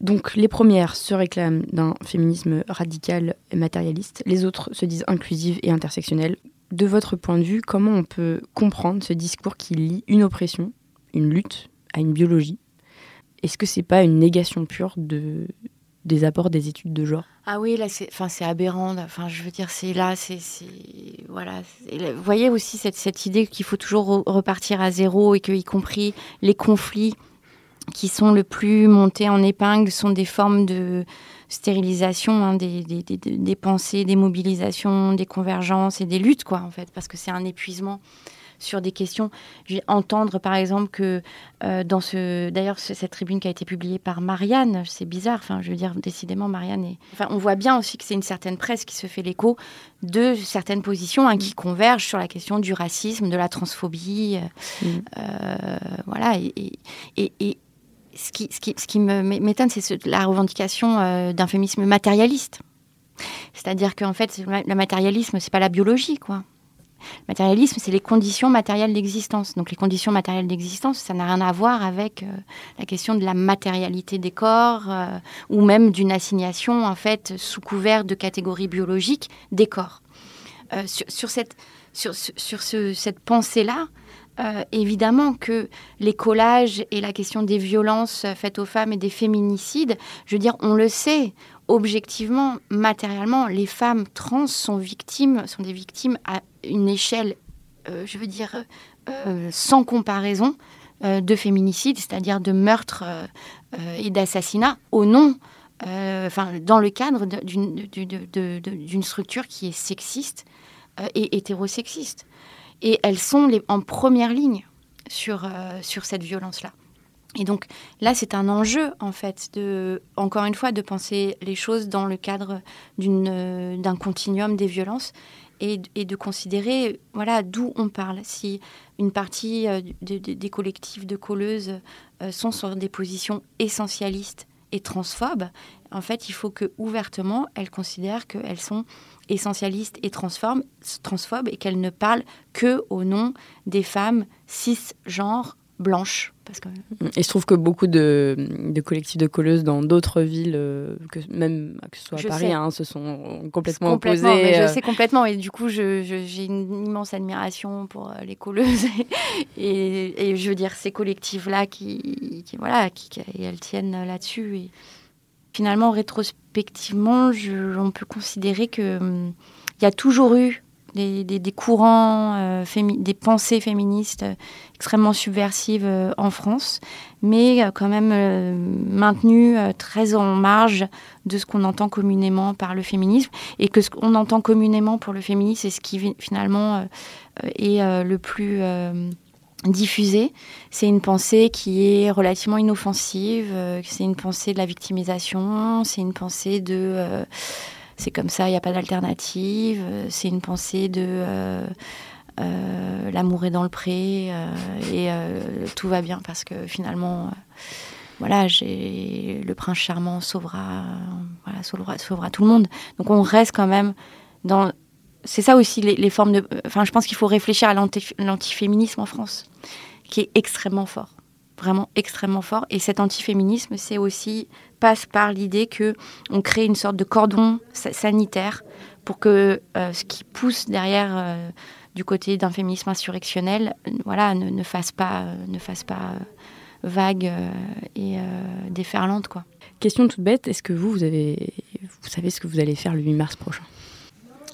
Donc les premières se réclament d'un féminisme radical et matérialiste, les autres se disent inclusives et intersectionnelles, de votre point de vue, comment on peut comprendre ce discours qui lie une oppression, une lutte, à une biologie? Est-ce que c'est pas une négation pure de, des apports des études de genre? Ah oui, là, c'est, enfin, c'est aberrant. Enfin, je veux dire, c'est là, c'est, voilà. Vous voyez aussi cette, cette idée qu'il faut toujours repartir à zéro et que, y compris les conflits qui sont le plus montés en épingle, sont des formes de stérilisation hein, des, des, des, des, pensées, des mobilisations, des convergences et des luttes, quoi, en fait, parce que c'est un épuisement sur des questions. Je vais entendre, par exemple, que euh, dans ce. D'ailleurs, cette tribune qui a été publiée par Marianne, c'est bizarre, enfin, je veux dire, décidément, Marianne est. Enfin, on voit bien aussi que c'est une certaine presse qui se fait l'écho de certaines positions hein, qui convergent sur la question du racisme, de la transphobie. Euh, mm. euh, voilà, et, et, et ce qui, m'étonne, c'est la revendication euh, d'un féminisme matérialiste. C'est-à-dire qu'en fait, le matérialisme, c'est pas la biologie, quoi. Le matérialisme, c'est les conditions matérielles d'existence. Donc les conditions matérielles d'existence, ça n'a rien à voir avec euh, la question de la matérialité des corps euh, ou même d'une assignation, en fait, sous couvert de catégories biologiques des corps. sur, sur, cette, sur, sur ce, cette pensée-là, euh, évidemment que les collages et la question des violences faites aux femmes et des féminicides, je veux dire, on le sait, objectivement, matériellement, les femmes trans sont victimes, sont des victimes à une échelle, euh, je veux dire, euh, sans comparaison de féminicide, c'est-à-dire de meurtres et d'assassinats au nom enfin, dans le cadre d'une structure qui est sexiste et hétérosexiste. Et elles sont en première ligne sur, sur cette violence-là. Et donc là, c'est un enjeu, en fait, de, encore une fois, de penser les choses dans le cadre d'un continuum des violences et, de considérer voilà, d'où on parle. Si une partie euh, des collectifs de colleuses euh, sont sur des positions essentialistes et transphobes, en fait, il faut que ouvertement, elles considèrent qu'elles sont essentialistes et transphobes, et qu'elles ne parlent que au nom des femmes cisgenres blanches. Parce que... Et je trouve que beaucoup de, de collectifs de colleuses dans d'autres villes, euh, que même que ce soit à Paris, hein, se sont complètement, complètement opposés. Mais je euh. sais complètement. Et du coup, j'ai une immense admiration pour euh, les colleuses. et, et, je veux dire, ces collectifs-là qui, qui, voilà, qui, elles tiennent là-dessus. Et finalement, rétrospectivement, je, on peut considérer qu'il hum, y a toujours eu des, courants, euh, des pensées féministes euh, extrêmement subversives euh, en France, mais quand même maintenues très en marge de ce qu'on entend communément par le féminisme. Et que ce qu'on entend communément pour le féminisme, c'est ce qui finalement est le plus diffusé. C'est une pensée qui est relativement inoffensive, c'est une pensée de la victimisation, c'est une pensée de c'est comme ça, il n'y a pas d'alternative. Euh, c'est une pensée de euh, euh, l'amour est dans le pré et tout va bien parce que finalement, voilà, j'ai le prince charmant sauvera, voilà, sauvera, sauvera, tout le monde. Donc on reste quand même dans. C'est ça aussi les, formes de. Enfin, je pense qu'il faut réfléchir à l'antiféminisme en France, qui est extrêmement fort vraiment extrêmement fort. Et cet antiféminisme, c'est aussi passe par l'idée que on crée une sorte de cordon sanitaire pour que euh, ce qui pousse derrière euh, du côté d'un féminisme insurrectionnel, voilà, ne, fasse pas, ne fasse pas euh, vague et déferlante, quoi. Question toute bête, est-ce que vous, vous avez, vous savez ce que vous allez faire le 8 mars prochain?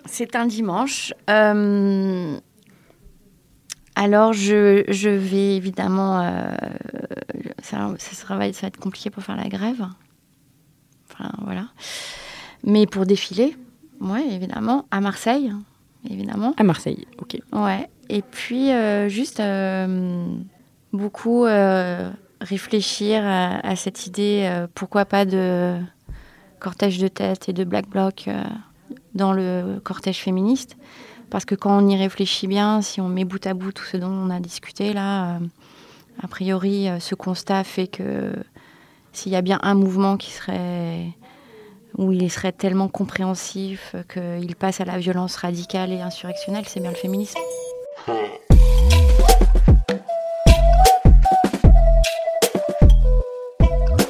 C'est un dimanche. Alors, je, je, vais évidemment. Euh, ça, ça, va, ça, va, être compliqué pour faire la grève. Enfin, voilà. Mais pour défiler, ouais, évidemment. À Marseille, évidemment. À Marseille, ok. Ouais. Et puis, euh, juste euh, beaucoup réfléchir à, à, cette idée, pourquoi pas de cortège de tête et de black bloc dans le cortège féministe. Parce que quand on y réfléchit bien, si on met bout à bout tout ce dont on a discuté là, euh, a priori, euh, ce constat fait que s'il y a bien un mouvement qui serait où il serait tellement compréhensif qu'il passe à la violence radicale et insurrectionnelle, c'est bien le féminisme.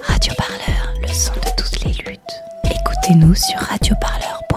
Radio Parleur, le son de toutes les luttes. Écoutez-nous sur radioparleur.net.